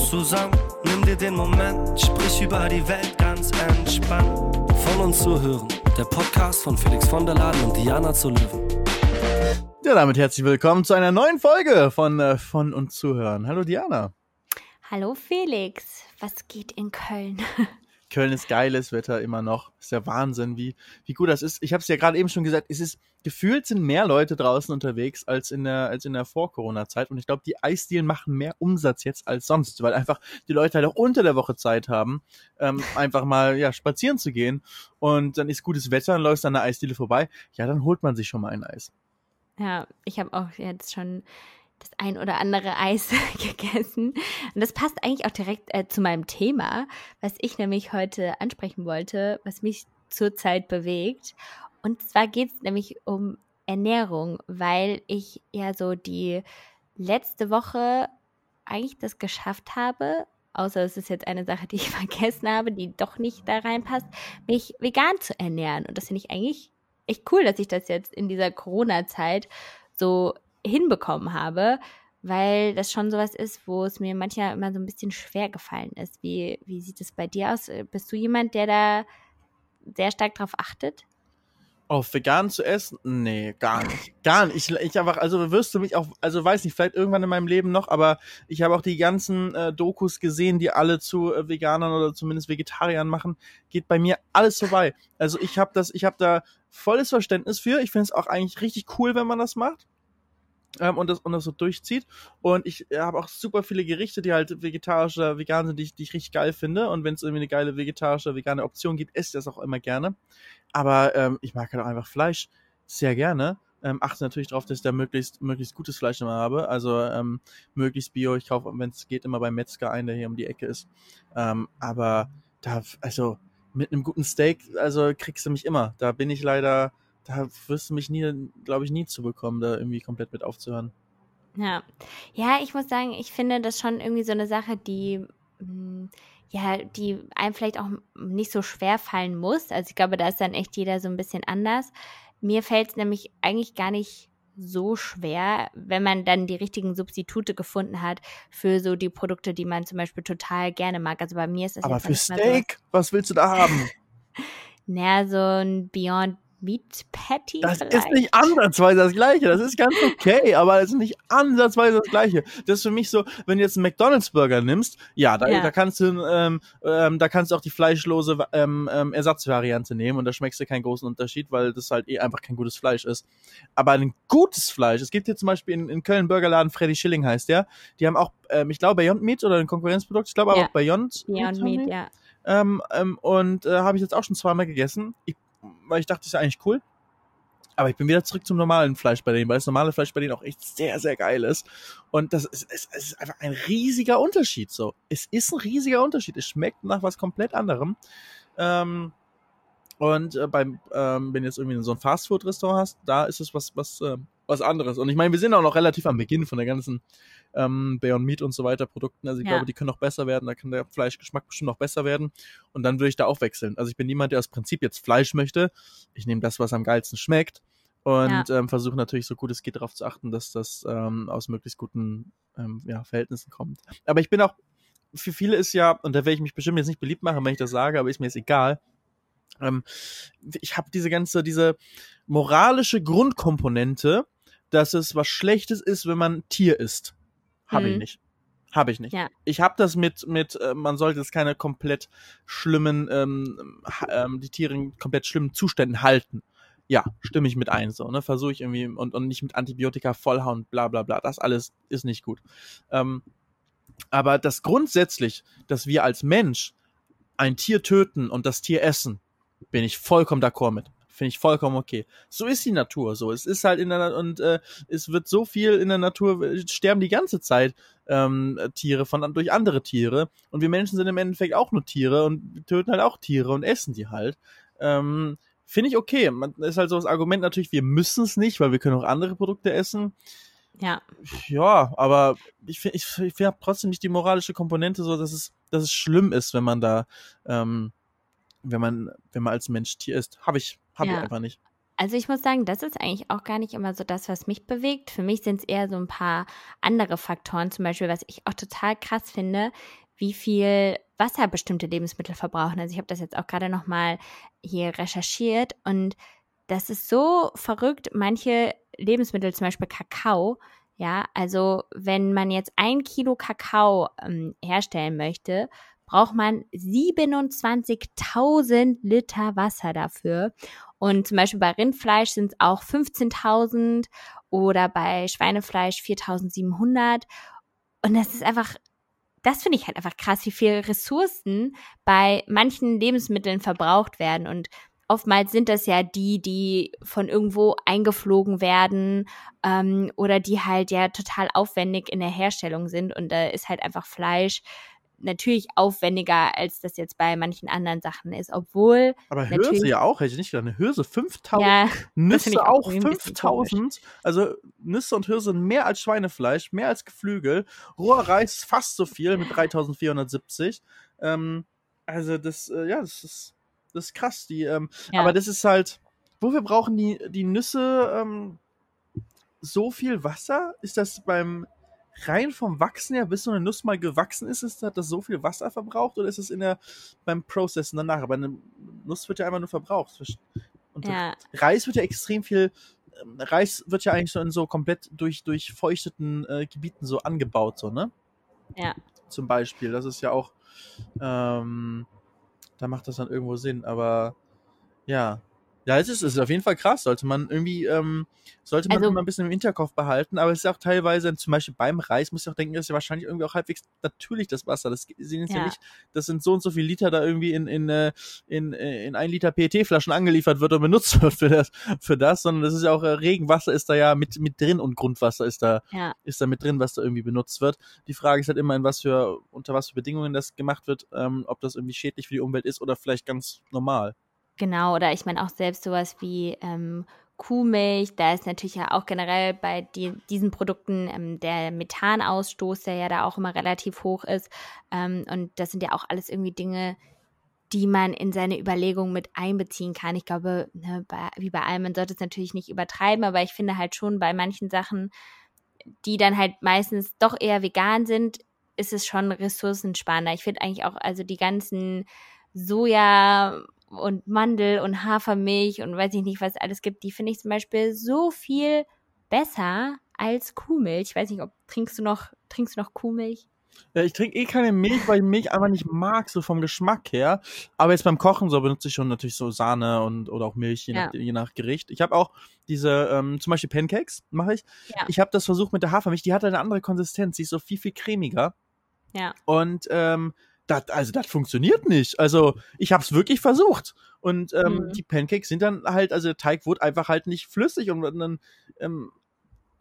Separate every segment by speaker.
Speaker 1: uns zusammen. Nimm dir den Moment, sprich über die Welt ganz entspannt. Von uns zu hören, der Podcast von Felix von der Laden und Diana zu Löwen.
Speaker 2: Ja, damit herzlich willkommen zu einer neuen Folge von äh, Von uns zuhören. Hallo Diana.
Speaker 3: Hallo Felix, was geht in Köln?
Speaker 2: Köln ist geiles Wetter immer noch. Ist ja Wahnsinn, wie, wie gut das ist. Ich habe es ja gerade eben schon gesagt, es ist gefühlt sind mehr Leute draußen unterwegs als in der als in der Vor-Corona-Zeit und ich glaube, die Eisdielen machen mehr Umsatz jetzt als sonst, weil einfach die Leute halt auch unter der Woche Zeit haben, ähm, einfach mal ja spazieren zu gehen und dann ist gutes Wetter, dann läufst an der Eisdiele vorbei, ja, dann holt man sich schon mal ein Eis.
Speaker 3: Ja, ich habe auch jetzt schon das ein oder andere Eis gegessen. Und das passt eigentlich auch direkt äh, zu meinem Thema, was ich nämlich heute ansprechen wollte, was mich zurzeit bewegt. Und zwar geht es nämlich um Ernährung, weil ich ja so die letzte Woche eigentlich das geschafft habe, außer es ist jetzt eine Sache, die ich vergessen habe, die doch nicht da reinpasst, mich vegan zu ernähren. Und das finde ich eigentlich echt cool, dass ich das jetzt in dieser Corona-Zeit so hinbekommen habe, weil das schon sowas ist, wo es mir manchmal immer so ein bisschen schwer gefallen ist. Wie, wie sieht es bei dir aus? Bist du jemand, der da sehr stark drauf achtet?
Speaker 2: Auf vegan zu essen? Nee, gar nicht. Gar nicht. Ich, ich einfach, also wirst du mich auch, also weiß nicht, vielleicht irgendwann in meinem Leben noch, aber ich habe auch die ganzen äh, Dokus gesehen, die alle zu äh, Veganern oder zumindest Vegetariern machen. Geht bei mir alles vorbei. Also ich habe das, ich habe da volles Verständnis für. Ich finde es auch eigentlich richtig cool, wenn man das macht ähm, und, das, und das so durchzieht. Und ich habe auch super viele Gerichte, die halt vegetarisch oder vegan sind, die ich, die ich richtig geil finde. Und wenn es irgendwie eine geile vegetarische, vegane Option gibt, esse ich das auch immer gerne. Aber ähm, ich mag halt auch einfach Fleisch sehr gerne. Ähm, achte natürlich darauf, dass ich da möglichst, möglichst gutes Fleisch immer habe. Also ähm, möglichst bio. Ich kaufe, wenn es geht, immer beim Metzger ein, der hier um die Ecke ist. Ähm, aber da, also mit einem guten Steak, also kriegst du mich immer. Da bin ich leider da wirst du mich nie, glaube ich, nie zu bekommen, da irgendwie komplett mit aufzuhören.
Speaker 3: Ja. Ja, ich muss sagen, ich finde das schon irgendwie so eine Sache, die hm, ja, die einem vielleicht auch nicht so schwer fallen muss. Also ich glaube, da ist dann echt jeder so ein bisschen anders. Mir fällt es nämlich eigentlich gar nicht so schwer, wenn man dann die richtigen Substitute gefunden hat für so die Produkte, die man zum Beispiel total gerne mag. Also bei mir ist das
Speaker 2: Aber für Steak, so, was willst du da haben?
Speaker 3: naja, so ein Beyond Meat Patty.
Speaker 2: Das vielleicht? ist nicht ansatzweise das gleiche. Das ist ganz okay, aber es ist nicht ansatzweise das gleiche. Das ist für mich so, wenn du jetzt einen McDonalds Burger nimmst, ja, da, ja. da kannst du, ähm, ähm, da kannst du auch die fleischlose ähm, ähm, Ersatzvariante nehmen und da schmeckst du keinen großen Unterschied, weil das halt eh einfach kein gutes Fleisch ist. Aber ein gutes Fleisch, es gibt hier zum Beispiel in, in Köln Burgerladen, Freddy Schilling heißt der, die haben auch, ähm, ich glaube Beyond Meat oder ein Konkurrenzprodukt, ich glaube ja. auch Beyond,
Speaker 3: Beyond Meat, Meat ja.
Speaker 2: Ähm, ähm, und äh, habe ich jetzt auch schon zweimal gegessen. Ich weil ich dachte, ist ja eigentlich cool. Aber ich bin wieder zurück zum normalen Fleisch bei denen, weil das normale Fleisch bei denen auch echt sehr, sehr geil ist. Und das ist, es, ist einfach ein riesiger Unterschied. So, es ist ein riesiger Unterschied. Es schmeckt nach was komplett anderem. Ähm, und äh, beim, ähm, wenn du jetzt irgendwie so ein Fastfood-Restaurant hast, da ist es was, was, äh, was anderes. Und ich meine, wir sind auch noch relativ am Beginn von der ganzen ähm, Beyond Meat und so weiter Produkten. Also ich ja. glaube, die können noch besser werden, da kann der Fleischgeschmack bestimmt noch besser werden. Und dann würde ich da auch wechseln. Also ich bin niemand, der aus Prinzip jetzt Fleisch möchte. Ich nehme das, was am geilsten schmeckt. Und ja. ähm, versuche natürlich so gut es geht darauf zu achten, dass das ähm, aus möglichst guten ähm, ja, Verhältnissen kommt. Aber ich bin auch, für viele ist ja, und da werde ich mich bestimmt jetzt nicht beliebt machen, wenn ich das sage, aber ist mir jetzt egal. Ähm, ich habe diese ganze, diese moralische Grundkomponente, dass es was Schlechtes ist, wenn man Tier isst. Habe mhm. ich nicht. Habe ich nicht. Ja. Ich habe das mit, mit äh, man sollte es keine komplett schlimmen, ähm, ähm, die Tiere in komplett schlimmen Zuständen halten. Ja, stimme ich mit ein, so, ne? Versuche ich irgendwie und, und nicht mit Antibiotika vollhauen, bla bla bla. Das alles ist nicht gut. Ähm, aber das grundsätzlich, dass wir als Mensch ein Tier töten und das Tier essen, bin ich vollkommen d'accord mit. Finde ich vollkommen okay. So ist die Natur so. Es ist halt in der und äh, es wird so viel in der Natur sterben die ganze Zeit ähm, Tiere von durch andere Tiere und wir Menschen sind im Endeffekt auch nur Tiere und töten halt auch Tiere und essen die halt. Ähm, Finde ich okay. Man ist halt so das Argument natürlich, wir müssen es nicht, weil wir können auch andere Produkte essen.
Speaker 3: Ja.
Speaker 2: Ja, aber ich finde, ich, ich trotzdem nicht die moralische Komponente so, dass es, dass es schlimm ist, wenn man da, ähm, wenn man, wenn man als Mensch Tier ist. Habe ich, habe ja. ich einfach nicht.
Speaker 3: Also ich muss sagen, das ist eigentlich auch gar nicht immer so das, was mich bewegt. Für mich sind es eher so ein paar andere Faktoren, zum Beispiel, was ich auch total krass finde, wie viel Wasser bestimmte Lebensmittel verbrauchen. Also ich habe das jetzt auch gerade noch mal hier recherchiert und das ist so verrückt. Manche Lebensmittel, zum Beispiel Kakao, ja, also wenn man jetzt ein Kilo Kakao ähm, herstellen möchte, braucht man 27.000 Liter Wasser dafür. Und zum Beispiel bei Rindfleisch sind es auch 15.000 oder bei Schweinefleisch 4.700. Und das ist einfach, das finde ich halt einfach krass, wie viel Ressourcen bei manchen Lebensmitteln verbraucht werden. Und oftmals sind das ja die, die von irgendwo eingeflogen werden ähm, oder die halt ja total aufwendig in der Herstellung sind. Und da ist halt einfach Fleisch natürlich aufwendiger, als das jetzt bei manchen anderen Sachen ist, obwohl.
Speaker 2: Aber Hirse ja auch, hätte ich nicht gedacht. Eine Hirse 5000, ja, Nüsse auch, auch 5000. Also Nüsse und Hirse mehr als Schweinefleisch, mehr als Geflügel. Roher Reis fast so viel mit 3470. Ähm, also das, äh, ja, das ist, das ist krass. Die, ähm, ja. Aber das ist halt, wofür brauchen die, die Nüsse ähm, so viel Wasser? Ist das beim rein vom Wachsen her, bis so eine Nuss mal gewachsen ist, ist hat das so viel Wasser verbraucht oder ist es in der beim Processen danach? Aber eine Nuss wird ja einfach nur verbraucht. Und ja. Reis wird ja extrem viel. Ähm, Reis wird ja eigentlich so in so komplett durch durchfeuchteten äh, Gebieten so angebaut, so ne?
Speaker 3: Ja.
Speaker 2: Zum Beispiel, das ist ja auch. Ähm, da macht das dann irgendwo Sinn, aber ja, ja, es ist, es ist auf jeden Fall krass. Sollte man irgendwie, ähm, sollte man also, immer ein bisschen im Hinterkopf behalten. Aber es ist auch teilweise, zum Beispiel beim Reis, muss ich auch denken, das ist ja wahrscheinlich irgendwie auch halbwegs natürlich das Wasser. Das sind jetzt ja. ja nicht, das sind so und so viele Liter da irgendwie in, in, äh, in, äh, in ein Liter PET-Flaschen angeliefert wird und benutzt wird für das, für das, sondern das ist ja auch, äh, Regenwasser ist da ja mit, mit drin und Grundwasser ist da, ja. ist da mit drin, was da irgendwie benutzt wird. Die Frage ist halt immer, in was für, unter was für Bedingungen das gemacht wird, ähm, ob das irgendwie schädlich für die Umwelt ist oder vielleicht ganz normal.
Speaker 3: Genau, oder ich meine auch selbst sowas wie ähm, Kuhmilch, da ist natürlich ja auch generell bei die, diesen Produkten ähm, der Methanausstoß, der ja da auch immer relativ hoch ist. Ähm, und das sind ja auch alles irgendwie Dinge, die man in seine Überlegungen mit einbeziehen kann. Ich glaube, ne, bei, wie bei allem, man sollte es natürlich nicht übertreiben, aber ich finde halt schon bei manchen Sachen, die dann halt meistens doch eher vegan sind, ist es schon ressourcensparender. Ich finde eigentlich auch, also die ganzen Soja und Mandel und Hafermilch und weiß ich nicht, was es alles gibt, die finde ich zum Beispiel so viel besser als Kuhmilch. Ich weiß nicht, ob trinkst du noch, trinkst du noch Kuhmilch?
Speaker 2: Ja, ich trinke eh keine Milch, weil ich Milch einfach nicht mag, so vom Geschmack her. Aber jetzt beim Kochen so benutze ich schon natürlich so Sahne und oder auch Milch, je, ja. nach, je nach Gericht. Ich habe auch diese, ähm, zum Beispiel Pancakes mache ich. Ja. Ich habe das versucht mit der Hafermilch, die hat eine andere Konsistenz, die ist so viel, viel cremiger.
Speaker 3: Ja.
Speaker 2: Und ähm, das, also das funktioniert nicht. Also ich habe es wirklich versucht. Und ähm, mhm. die Pancakes sind dann halt, also der Teig wurde einfach halt nicht flüssig und dann, ähm,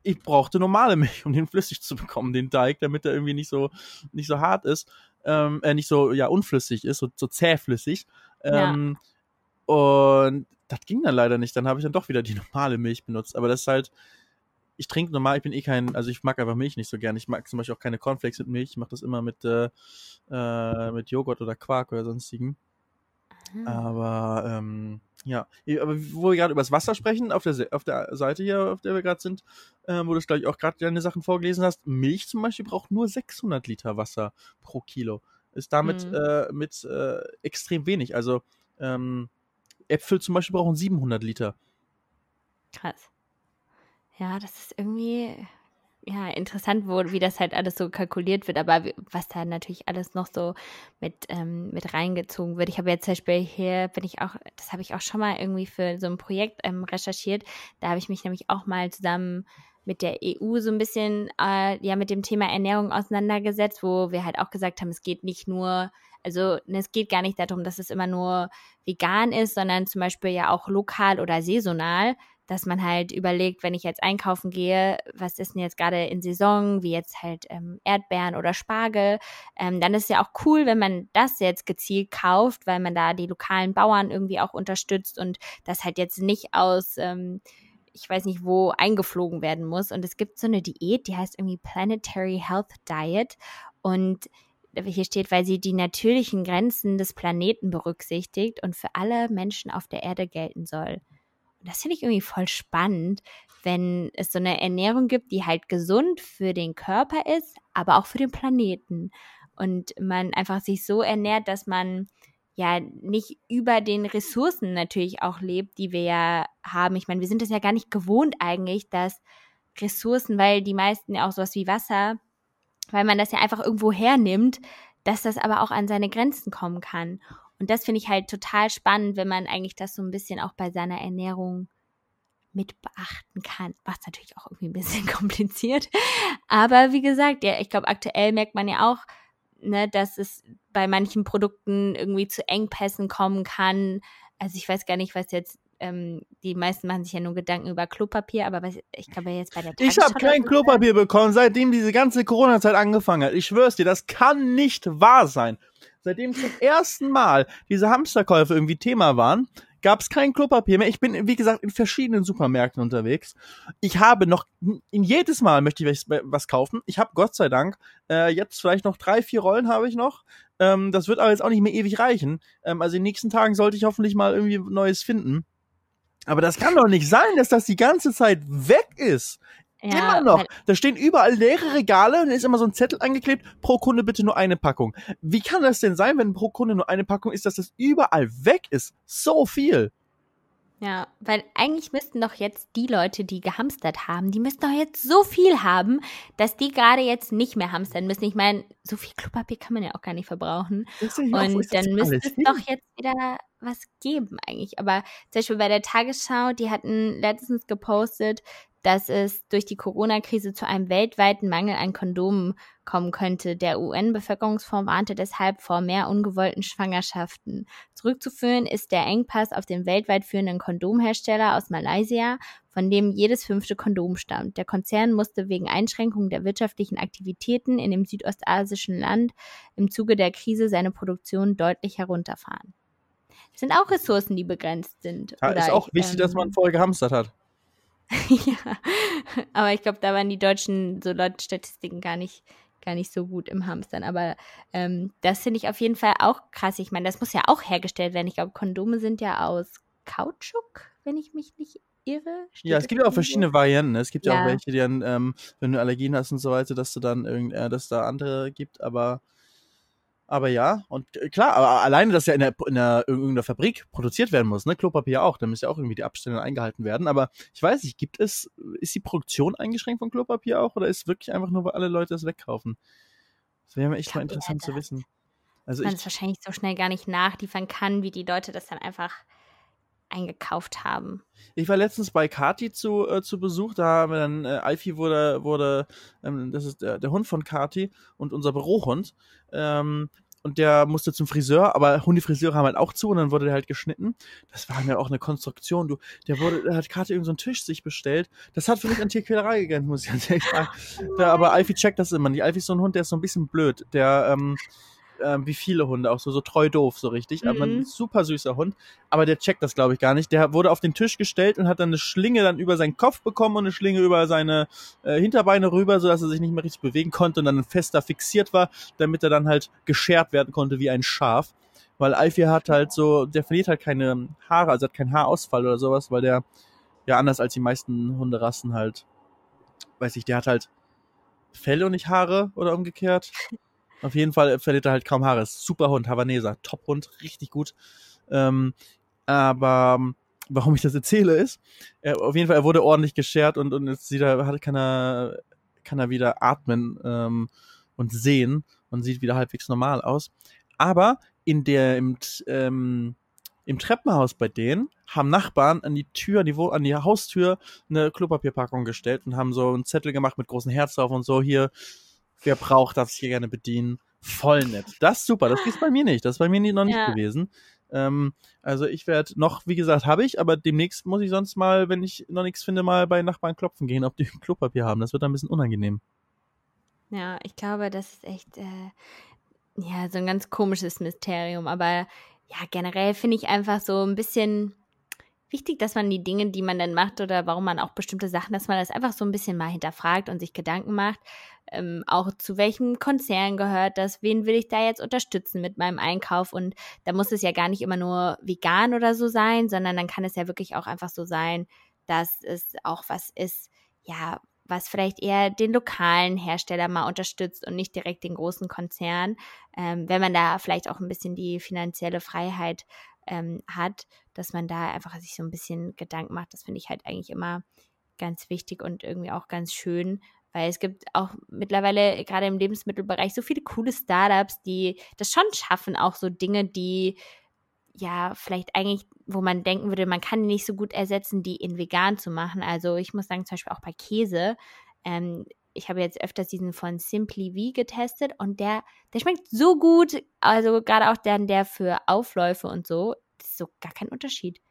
Speaker 2: ich brauchte normale Milch, um den flüssig zu bekommen, den Teig, damit er irgendwie nicht so, nicht so hart ist, ähm, äh, nicht so, ja, unflüssig ist, so, so zähflüssig. Ähm, ja. Und das ging dann leider nicht. Dann habe ich dann doch wieder die normale Milch benutzt. Aber das ist halt, ich trinke normal, ich bin eh kein, also ich mag einfach Milch nicht so gern. Ich mag zum Beispiel auch keine Cornflakes mit Milch. Ich mache das immer mit, äh, äh, mit Joghurt oder Quark oder sonstigen. Mhm. Aber ähm, ja, aber wo wir gerade über das Wasser sprechen, auf der, auf der Seite hier, auf der wir gerade sind, äh, wo du glaube ich auch gerade deine Sachen vorgelesen hast, Milch zum Beispiel braucht nur 600 Liter Wasser pro Kilo. Ist damit mhm. äh, mit äh, extrem wenig. Also ähm, Äpfel zum Beispiel brauchen 700 Liter.
Speaker 3: Krass. Ja, das ist irgendwie ja, interessant, wo, wie das halt alles so kalkuliert wird, aber was da natürlich alles noch so mit, ähm, mit reingezogen wird. Ich habe jetzt zum Beispiel hier, bin ich auch, das habe ich auch schon mal irgendwie für so ein Projekt ähm, recherchiert. Da habe ich mich nämlich auch mal zusammen mit der EU so ein bisschen äh, ja mit dem Thema Ernährung auseinandergesetzt, wo wir halt auch gesagt haben, es geht nicht nur, also ne, es geht gar nicht darum, dass es immer nur vegan ist, sondern zum Beispiel ja auch lokal oder saisonal dass man halt überlegt, wenn ich jetzt einkaufen gehe, was ist denn jetzt gerade in Saison, wie jetzt halt ähm, Erdbeeren oder Spargel, ähm, dann ist es ja auch cool, wenn man das jetzt gezielt kauft, weil man da die lokalen Bauern irgendwie auch unterstützt und das halt jetzt nicht aus, ähm, ich weiß nicht wo, eingeflogen werden muss. Und es gibt so eine Diät, die heißt irgendwie Planetary Health Diet und hier steht, weil sie die natürlichen Grenzen des Planeten berücksichtigt und für alle Menschen auf der Erde gelten soll. Und das finde ich irgendwie voll spannend, wenn es so eine Ernährung gibt, die halt gesund für den Körper ist, aber auch für den Planeten. Und man einfach sich so ernährt, dass man ja nicht über den Ressourcen natürlich auch lebt, die wir ja haben. Ich meine, wir sind es ja gar nicht gewohnt eigentlich, dass Ressourcen, weil die meisten ja auch sowas wie Wasser, weil man das ja einfach irgendwo hernimmt, dass das aber auch an seine Grenzen kommen kann. Und das finde ich halt total spannend, wenn man eigentlich das so ein bisschen auch bei seiner Ernährung mit beachten kann. Macht natürlich auch irgendwie ein bisschen kompliziert. Aber wie gesagt, ja, ich glaube, aktuell merkt man ja auch, ne, dass es bei manchen Produkten irgendwie zu Engpässen kommen kann. Also ich weiß gar nicht, was jetzt ähm, die meisten machen sich ja nur Gedanken über Klopapier, aber was, ich glaube jetzt bei der
Speaker 2: Ich habe kein Klopapier bekommen, seitdem diese ganze Corona-Zeit angefangen hat. Ich schwör's dir, das kann nicht wahr sein. Seitdem zum ersten Mal diese Hamsterkäufe irgendwie Thema waren, gab es kein Klopapier mehr. Ich bin, wie gesagt, in verschiedenen Supermärkten unterwegs. Ich habe noch, in jedes Mal möchte ich was kaufen. Ich habe Gott sei Dank äh, jetzt vielleicht noch drei, vier Rollen habe ich noch. Ähm, das wird aber jetzt auch nicht mehr ewig reichen. Ähm, also in den nächsten Tagen sollte ich hoffentlich mal irgendwie Neues finden. Aber das kann doch nicht sein, dass das die ganze Zeit weg ist. Ja, immer noch. Da stehen überall leere Regale und ist immer so ein Zettel angeklebt, pro Kunde bitte nur eine Packung. Wie kann das denn sein, wenn pro Kunde nur eine Packung ist, dass das überall weg ist? So viel.
Speaker 3: Ja, weil eigentlich müssten doch jetzt die Leute, die gehamstert haben, die müssten doch jetzt so viel haben, dass die gerade jetzt nicht mehr hamstern müssen. Ich meine, so viel Klopapier kann man ja auch gar nicht verbrauchen. Und auch, dann müsste es hin? doch jetzt wieder was geben eigentlich. Aber zum Beispiel bei der Tagesschau, die hatten letztens gepostet, dass es durch die Corona-Krise zu einem weltweiten Mangel an Kondomen kommen könnte. Der UN-Bevölkerungsfonds warnte deshalb vor mehr ungewollten Schwangerschaften. Zurückzuführen ist der Engpass auf den weltweit führenden Kondomhersteller aus Malaysia, von dem jedes fünfte Kondom stammt. Der Konzern musste wegen Einschränkungen der wirtschaftlichen Aktivitäten in dem südostasischen Land im Zuge der Krise seine Produktion deutlich herunterfahren. Das sind auch Ressourcen, die begrenzt sind.
Speaker 2: Ja, ist auch ich, wichtig, ähm, dass man vorher gehamstert hat.
Speaker 3: ja, aber ich glaube, da waren die deutschen so laut Statistiken gar nicht, gar nicht so gut im Hamstern. Aber ähm, das finde ich auf jeden Fall auch krass. Ich meine, das muss ja auch hergestellt werden. Ich glaube, Kondome sind ja aus Kautschuk, wenn ich mich nicht irre.
Speaker 2: Steht ja, es gibt ja auch verschiedene Varianten. Ne? Es gibt ja, ja auch welche, die dann, ähm, wenn du Allergien hast und so weiter, dass du dann irgend, äh, dass da andere gibt, aber aber ja, und äh, klar, aber alleine, dass ja in, der, in, der, in irgendeiner Fabrik produziert werden muss, ne? Klopapier auch, da müssen ja auch irgendwie die Abstände eingehalten werden. Aber ich weiß nicht, gibt es, ist die Produktion eingeschränkt von Klopapier auch oder ist wirklich einfach nur, weil alle Leute es wegkaufen? Das wäre mir echt mal interessant zu wissen.
Speaker 3: Also man es wahrscheinlich so schnell gar nicht nachliefern kann, wie die Leute das dann einfach eingekauft haben.
Speaker 2: Ich war letztens bei Kati zu, äh, zu Besuch, da haben wir dann, äh, Alfie wurde, wurde ähm, das ist der, der Hund von Kati und unser Bürohund. Ähm, und der musste zum Friseur, aber Hundefriseure haben halt auch zu und dann wurde der halt geschnitten. Das war mir auch eine Konstruktion, du. Der wurde, der hat Kati irgendeinen so Tisch sich bestellt. Das hat für mich an Tierquälerei gegangen, muss ich ganz ehrlich sagen. Da, aber Alfie checkt das immer. Die Alfie ist so ein Hund, der ist so ein bisschen blöd. Der, ähm, ähm, wie viele Hunde, auch so, so treu doof, so richtig. Mhm. Aber ein super süßer Hund. Aber der checkt das, glaube ich, gar nicht. Der wurde auf den Tisch gestellt und hat dann eine Schlinge dann über seinen Kopf bekommen und eine Schlinge über seine äh, Hinterbeine rüber, sodass er sich nicht mehr richtig bewegen konnte und dann fester fixiert war, damit er dann halt geschert werden konnte wie ein Schaf. Weil Alfie hat halt so, der verliert halt keine Haare, also hat keinen Haarausfall oder sowas, weil der, ja, anders als die meisten Hunderassen halt, weiß ich, der hat halt Fell und nicht Haare oder umgekehrt. Auf jeden Fall verliert er halt kaum Haare. Super Hund, Havaneser, Top-Hund, richtig gut. Ähm, aber ähm, warum ich das erzähle ist, er, auf jeden Fall, er wurde ordentlich geschert und, und jetzt sieht er, kann er, kann er wieder atmen ähm, und sehen und sieht wieder halbwegs normal aus. Aber in der, im, ähm, im Treppenhaus bei denen haben Nachbarn an die Tür, an die, an die Haustür eine Klopapierpackung gestellt und haben so einen Zettel gemacht mit großen Herz drauf und so hier wer braucht, darf sich hier gerne bedienen. Voll nett. Das ist super. Das ist bei mir nicht. Das ist bei mir noch nicht ja. gewesen. Ähm, also ich werde noch, wie gesagt, habe ich, aber demnächst muss ich sonst mal, wenn ich noch nichts finde, mal bei Nachbarn klopfen gehen, ob die Klopapier haben. Das wird dann ein bisschen unangenehm.
Speaker 3: Ja, ich glaube, das ist echt äh, ja so ein ganz komisches Mysterium. Aber ja, generell finde ich einfach so ein bisschen wichtig, dass man die Dinge, die man dann macht oder warum man auch bestimmte Sachen, dass man das einfach so ein bisschen mal hinterfragt und sich Gedanken macht, ähm, auch zu welchem Konzern gehört das, wen will ich da jetzt unterstützen mit meinem Einkauf? Und da muss es ja gar nicht immer nur vegan oder so sein, sondern dann kann es ja wirklich auch einfach so sein, dass es auch was ist, ja, was vielleicht eher den lokalen Hersteller mal unterstützt und nicht direkt den großen Konzern, ähm, wenn man da vielleicht auch ein bisschen die finanzielle Freiheit ähm, hat, dass man da einfach sich so ein bisschen Gedanken macht. Das finde ich halt eigentlich immer ganz wichtig und irgendwie auch ganz schön, weil es gibt auch mittlerweile gerade im Lebensmittelbereich so viele coole Startups, die das schon schaffen, auch so Dinge, die ja vielleicht eigentlich, wo man denken würde, man kann die nicht so gut ersetzen, die in vegan zu machen. Also ich muss sagen, zum Beispiel auch bei Käse. Ähm, ich habe jetzt öfters diesen von Simply V getestet und der, der schmeckt so gut. Also gerade auch dann der für Aufläufe und so, das ist so gar kein Unterschied.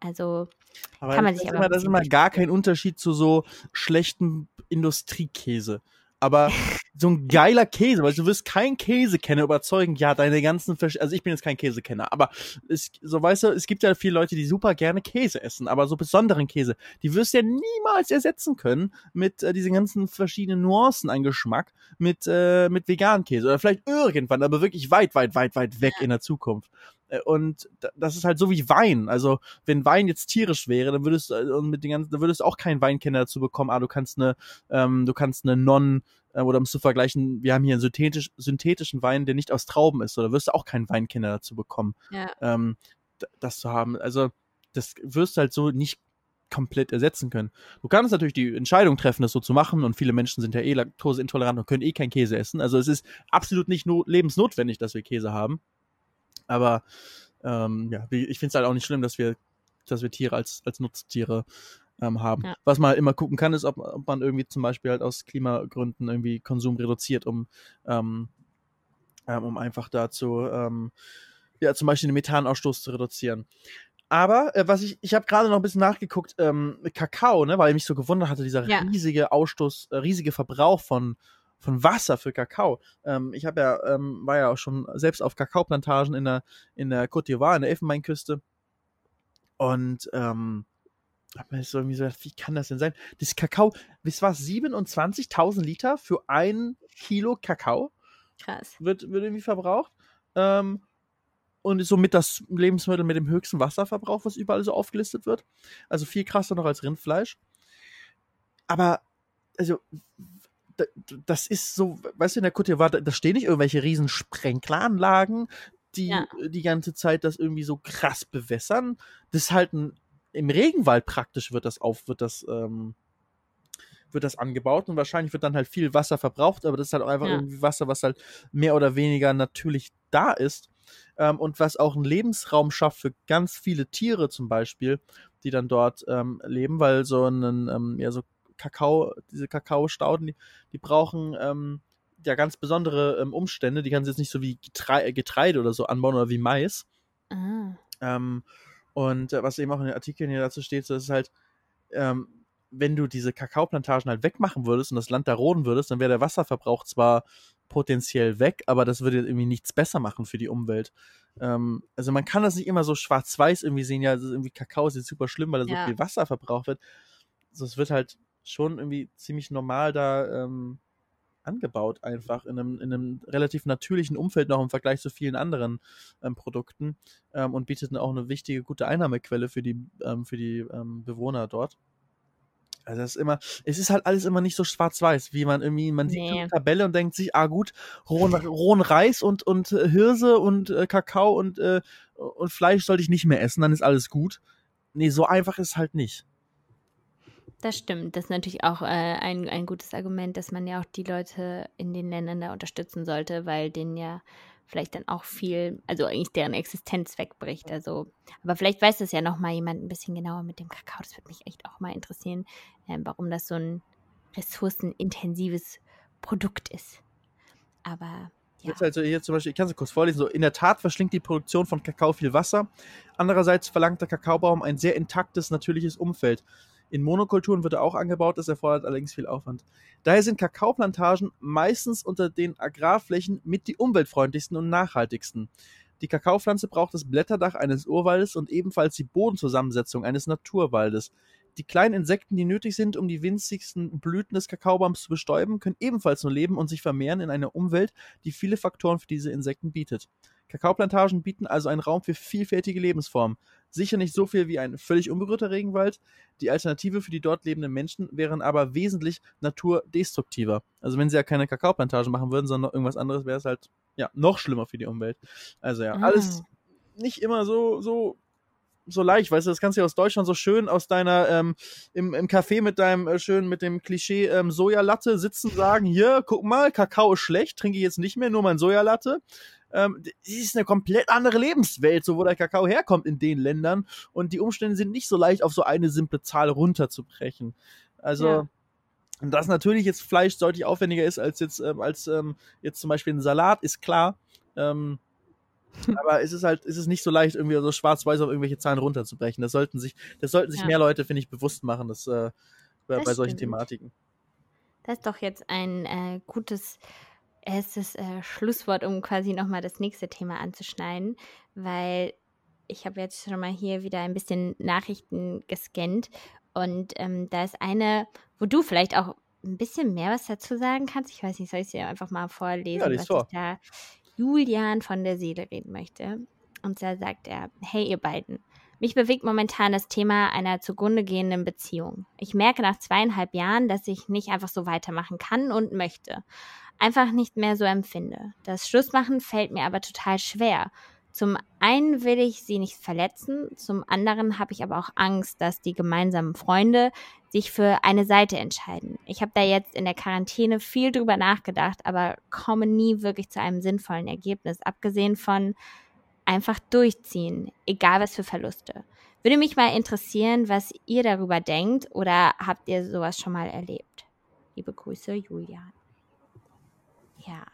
Speaker 3: Also
Speaker 2: aber
Speaker 3: kann man sich aber
Speaker 2: das ist immer gar kein Unterschied zu so schlechten Industriekäse. Aber so ein geiler Käse, weil du wirst kein Käsekenner überzeugen, ja, deine ganzen Versch also ich bin jetzt kein Käsekenner, aber es, so weißt du, es gibt ja viele Leute, die super gerne Käse essen, aber so besonderen Käse, die wirst du ja niemals ersetzen können mit äh, diesen ganzen verschiedenen Nuancen an Geschmack mit äh, mit veganen Käse oder vielleicht irgendwann, aber wirklich weit, weit, weit, weit weg in der Zukunft. Äh, Und das ist halt so wie Wein. Also, wenn Wein jetzt tierisch wäre, dann würdest du äh, und mit den ganzen, dann würdest du auch keinen Weinkenner dazu bekommen, ah, du kannst eine, ähm, du kannst eine Non, äh, oder um es zu vergleichen, wir haben hier einen synthetisch, synthetischen Wein, der nicht aus Trauben ist, oder wirst du auch keinen Weinkenner dazu bekommen,
Speaker 3: Ja.
Speaker 2: ähm, das zu haben. Also, das wirst du halt so nicht komplett ersetzen können. Du kannst natürlich die Entscheidung treffen, das so zu machen und viele Menschen sind ja eh laktoseintolerant und können eh keinen Käse essen. Also es ist absolut nicht no lebensnotwendig, dass wir Käse haben. Aber ähm, ja, ich finde es halt auch nicht schlimm, dass wir, dass wir Tiere als, als Nutztiere ähm, haben.
Speaker 3: Ja.
Speaker 2: Was man halt immer gucken kann, ist, ob, ob man irgendwie zum Beispiel halt aus Klimagründen irgendwie Konsum reduziert, um, ähm, ähm, um einfach dazu, ähm, ja, zum Beispiel den Methanausstoß zu reduzieren. Aber äh, was ich, ich habe gerade noch ein bisschen nachgeguckt, ähm, Kakao, ne, weil ich mich so gewundert hatte, dieser
Speaker 3: Ja.
Speaker 2: riesige Ausstoß, äh, riesige Verbrauch von von Wasser für Kakao. Ähm, ich habe ja, ähm, war ja auch schon selbst auf Kakaoplantagen in der in der Côte d'Ivoire, in der Elfenbeinküste. Und ähm, hab mir so irgendwie so gedacht, wie kann das denn sein? Das Kakao, bis was 27.000 Liter für ein Kilo Kakao
Speaker 3: Krass.
Speaker 2: wird, wird irgendwie verbraucht. Ähm, und ist somit das Lebensmittel mit dem höchsten Wasserverbrauch, was überall so aufgelistet wird. Also viel krasser noch als Rindfleisch. Aber, also, das ist so, weißt du, in der Côte d'Ivoire, da- da stehen nicht irgendwelche riesen Sprenkleranlagen, die
Speaker 3: Ja.
Speaker 2: die ganze Zeit das irgendwie so krass bewässern. Das ist halt ein, im Regenwald praktisch wird das auf, wird das, ähm, wird das angebaut und wahrscheinlich wird dann halt viel Wasser verbraucht, aber das ist halt auch einfach
Speaker 3: Ja.
Speaker 2: irgendwie Wasser, was halt mehr oder weniger natürlich da ist ähm, und was auch einen Lebensraum schafft für ganz viele Tiere zum Beispiel, die dann dort ähm, leben, weil so einen, ähm, ja, so Kakao, diese Kakaostauden, die, die brauchen ähm, ja ganz besondere ähm, Umstände, die kannst du jetzt nicht so wie Getre Getreide oder so anbauen oder wie Mais.
Speaker 3: Ah.
Speaker 2: Ähm, und äh, was eben auch in den Artikeln hier dazu steht, so ist halt, ähm, wenn du diese Kakaoplantagen halt wegmachen würdest und das Land da roden würdest, dann wäre der Wasserverbrauch zwar potenziell weg, aber das würde irgendwie nichts besser machen für die Umwelt. Ähm, also man kann das nicht immer so schwarz-weiß irgendwie sehen, ja, das ist irgendwie Kakao ist jetzt super schlimm, weil da
Speaker 3: Ja.
Speaker 2: so viel Wasser verbraucht wird. Also es wird halt schon irgendwie ziemlich normal da ähm, angebaut, einfach in einem, in einem relativ natürlichen Umfeld noch im Vergleich zu vielen anderen ähm, Produkten ähm, und bietet auch eine wichtige, gute Einnahmequelle für die, ähm, für die ähm, Bewohner dort. Also es ist immer, es ist halt alles immer nicht so schwarz-weiß, wie man irgendwie, man sieht
Speaker 3: Nee.
Speaker 2: eine Tabelle und denkt sich, ah gut, rohen, rohen Reis und, und äh, Hirse und äh, Kakao und, äh, und Fleisch sollte ich nicht mehr essen, dann ist alles gut. Nee, so einfach ist es halt nicht.
Speaker 3: Das stimmt. Das ist natürlich auch äh, ein, ein gutes Argument, dass man ja auch die Leute in den Ländern da unterstützen sollte, weil denen ja vielleicht dann auch viel, also eigentlich deren Existenz wegbricht. Also, aber vielleicht weiß das ja noch mal jemand ein bisschen genauer mit dem Kakao. Das würde mich echt auch mal interessieren, ähm, warum das so ein ressourcenintensives Produkt ist. Aber ja.
Speaker 2: Also hier zum Beispiel, ich kann es kurz vorlesen, so in der Tat verschlingt die Produktion von Kakao viel Wasser. Andererseits verlangt der Kakaobaum ein sehr intaktes, natürliches Umfeld. In Monokulturen wird er auch angebaut, das erfordert allerdings viel Aufwand. Daher sind Kakaoplantagen meistens unter den Agrarflächen mit die umweltfreundlichsten und nachhaltigsten. Die Kakaopflanze braucht das Blätterdach eines Urwaldes und ebenfalls die Bodenzusammensetzung eines Naturwaldes. Die kleinen Insekten, die nötig sind, um die winzigsten Blüten des Kakaobaums zu bestäuben, können ebenfalls nur leben und sich vermehren in einer Umwelt, die viele Faktoren für diese Insekten bietet. Kakaoplantagen bieten also einen Raum für vielfältige Lebensformen. Sicher nicht so viel wie ein völlig unberührter Regenwald. Die Alternative für die dort lebenden Menschen wären aber wesentlich naturdestruktiver. Also wenn sie ja keine Kakaoplantagen machen würden, sondern irgendwas anderes, wäre es halt ja noch schlimmer für die Umwelt. Also ja,
Speaker 3: Ah.
Speaker 2: alles nicht immer so so so leicht, weißt du, das kannst du ja aus Deutschland so schön aus deiner ähm, im, im Café mit deinem äh, schön mit dem Klischee ähm, Sojalatte sitzen sagen, hier, guck mal, Kakao ist schlecht, trinke ich jetzt nicht mehr, nur mein Sojalatte. Ähm, das ist eine komplett andere Lebenswelt, so wo der Kakao herkommt in den Ländern und die Umstände sind nicht so leicht auf so eine simple Zahl runterzubrechen. Also
Speaker 3: Ja.
Speaker 2: und dass natürlich jetzt Fleisch deutlich aufwendiger ist als jetzt ähm, als ähm, jetzt zum Beispiel ein Salat, ist klar. Ähm, aber es ist halt, es ist nicht so leicht, irgendwie so schwarz-weiß auf irgendwelche Zahlen runterzubrechen. Das sollten sich, das sollten sich
Speaker 3: Ja.
Speaker 2: mehr Leute, finde ich, bewusst machen, das, äh, bei,
Speaker 3: Das
Speaker 2: bei solchen
Speaker 3: stimmt.
Speaker 2: Thematiken.
Speaker 3: Das ist doch jetzt ein äh, gutes erstes äh, Schlusswort, um quasi nochmal das nächste Thema anzuschneiden, weil ich habe jetzt schon mal hier wieder ein bisschen Nachrichten gescannt und ähm, da ist eine, wo du vielleicht auch ein bisschen mehr was dazu sagen kannst. Ich weiß nicht, soll ich es dir einfach mal vorlesen,
Speaker 2: Ja,
Speaker 3: was
Speaker 2: vor.
Speaker 3: ich da Julian von der Seele reden möchte. Und da sagt er, hey ihr beiden, mich bewegt momentan das Thema einer zugrunde gehenden Beziehung. Ich merke nach zweieinhalb Jahren, dass ich nicht einfach so weitermachen kann und möchte. Einfach nicht mehr so empfinde. Das Schlussmachen fällt mir aber total schwer. Zum einen will ich sie nicht verletzen, zum anderen habe ich aber auch Angst, dass die gemeinsamen Freunde sich für eine Seite entscheiden. Ich habe da jetzt in der Quarantäne viel drüber nachgedacht, aber komme nie wirklich zu einem sinnvollen Ergebnis, abgesehen von einfach durchziehen, egal was für Verluste. Würde mich mal interessieren, was ihr darüber denkt oder habt ihr sowas schon mal erlebt? Liebe Grüße, Julian. Ja,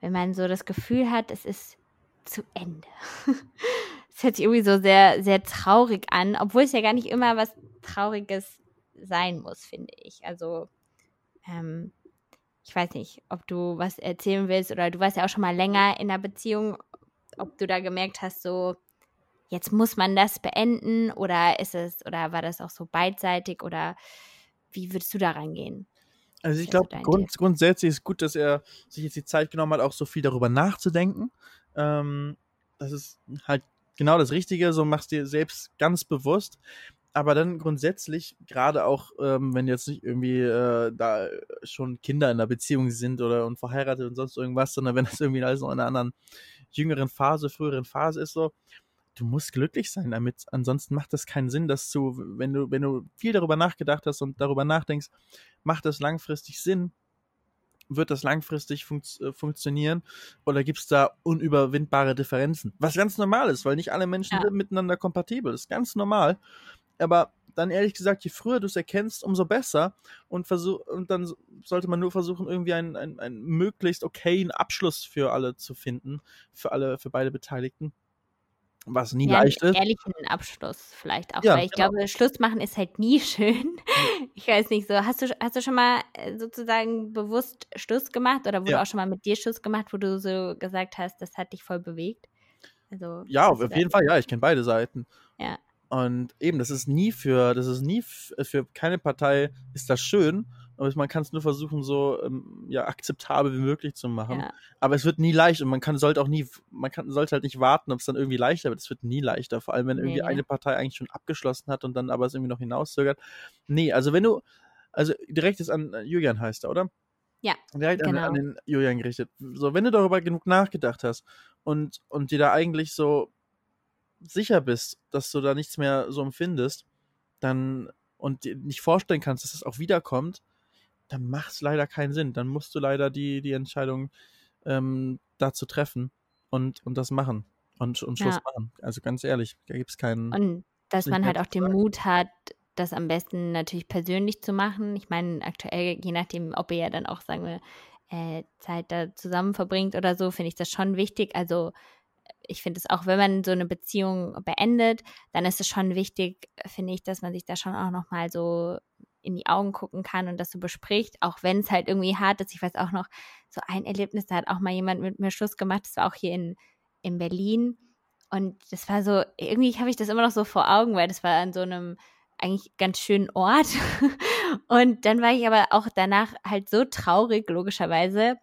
Speaker 3: wenn man so das Gefühl hat, es ist zu Ende. Es hört sich irgendwie so sehr, sehr traurig an, obwohl es ja gar nicht immer was Trauriges sein muss, finde ich. Also, ähm, ich weiß nicht, ob du was erzählen willst oder du warst ja auch schon mal länger in einer Beziehung, ob du da gemerkt hast, so, jetzt muss man das beenden oder ist es, oder war das auch so beidseitig oder wie würdest du da rangehen?
Speaker 2: Also ich glaube, grund, grundsätzlich ist gut, dass er sich jetzt die Zeit genommen hat, auch so viel darüber nachzudenken. Ähm, das ist halt genau das Richtige, so machst dir selbst ganz bewusst. Aber dann grundsätzlich, gerade auch, ähm, wenn jetzt nicht irgendwie äh, da schon Kinder in der Beziehung sind oder und verheiratet und sonst irgendwas, sondern wenn das irgendwie alles noch in einer anderen jüngeren Phase, früheren Phase ist, so, du musst glücklich sein damit. Ansonsten macht das keinen Sinn, dass du, wenn du, wenn du viel darüber nachgedacht hast und darüber nachdenkst, macht das langfristig Sinn? Wird das langfristig funkt, äh, funktionieren? Oder gibt es da unüberwindbare Differenzen? Was ganz normal ist, weil nicht alle Menschen
Speaker 3: Ja.
Speaker 2: sind miteinander kompatibel. Das ist ganz normal. Aber dann ehrlich gesagt, je früher du es erkennst, umso besser. Und, versuch, und dann sollte man nur versuchen, irgendwie einen, einen, einen möglichst okayen Abschluss für alle zu finden. Für alle, für beide Beteiligten. Was nie
Speaker 3: ja,
Speaker 2: leicht ist.
Speaker 3: ehrlichen Abschluss vielleicht auch,
Speaker 2: Ja,
Speaker 3: weil ich
Speaker 2: genau.
Speaker 3: glaube, Schluss machen ist halt nie schön. Ich weiß nicht so, hast du, hast du schon mal äh, sozusagen bewusst Schluss gemacht oder wurde
Speaker 2: Ja.
Speaker 3: auch schon mal mit dir Schluss gemacht, wo du so gesagt hast, das hat dich voll bewegt? Also,
Speaker 2: Ja, auf jeden Fall, ja, ich kenne beide Seiten.
Speaker 3: Ja.
Speaker 2: Und eben, das ist nie für, das ist nie f- für keine Partei ist das schön, aber man kann es nur versuchen, so ähm, ja, akzeptabel wie möglich zu machen.
Speaker 3: Ja.
Speaker 2: Aber es wird nie leicht und man kann, sollte auch nie, man kann, sollte halt nicht warten, ob es dann irgendwie leichter wird. Es wird nie leichter, vor allem wenn irgendwie
Speaker 3: Nee.
Speaker 2: eine Partei eigentlich schon abgeschlossen hat und dann aber es irgendwie noch hinauszögert. Nee, also wenn du, also direkt ist an äh, Julian heißt er, oder?
Speaker 3: Ja,
Speaker 2: Direkt an,
Speaker 3: genau.
Speaker 2: an den Julian gerichtet. So, wenn du darüber genug nachgedacht hast und, und dir da eigentlich so sicher bist, dass du da nichts mehr so empfindest, dann und dir nicht vorstellen kannst, dass es auch wiederkommt, dann macht es leider keinen Sinn. Dann musst du leider die, die Entscheidung ähm, dazu treffen und, und das machen und, und Schluss
Speaker 3: Ja.
Speaker 2: machen. Also ganz ehrlich, da gibt es keinen.
Speaker 3: Und dass man halt auch den
Speaker 2: sagen.
Speaker 3: Mut hat, das am besten natürlich persönlich zu machen. Ich meine, aktuell, je nachdem, ob ihr ja dann auch, sagen wir, äh, Zeit da zusammen verbringt oder so, finde ich das schon wichtig. Also ich finde es auch, wenn man so eine Beziehung beendet, dann ist es schon wichtig, finde ich, dass man sich da schon auch nochmal so in die Augen gucken kann und das so bespricht, auch wenn es halt irgendwie hart ist. Ich weiß auch noch, so ein Erlebnis, da hat auch mal jemand mit mir Schluss gemacht, das war auch hier in, in Berlin und das war so, irgendwie habe ich das immer noch so vor Augen, weil das war an so einem eigentlich ganz schönen Ort. Und dann war ich aber auch danach halt so traurig, logischerweise.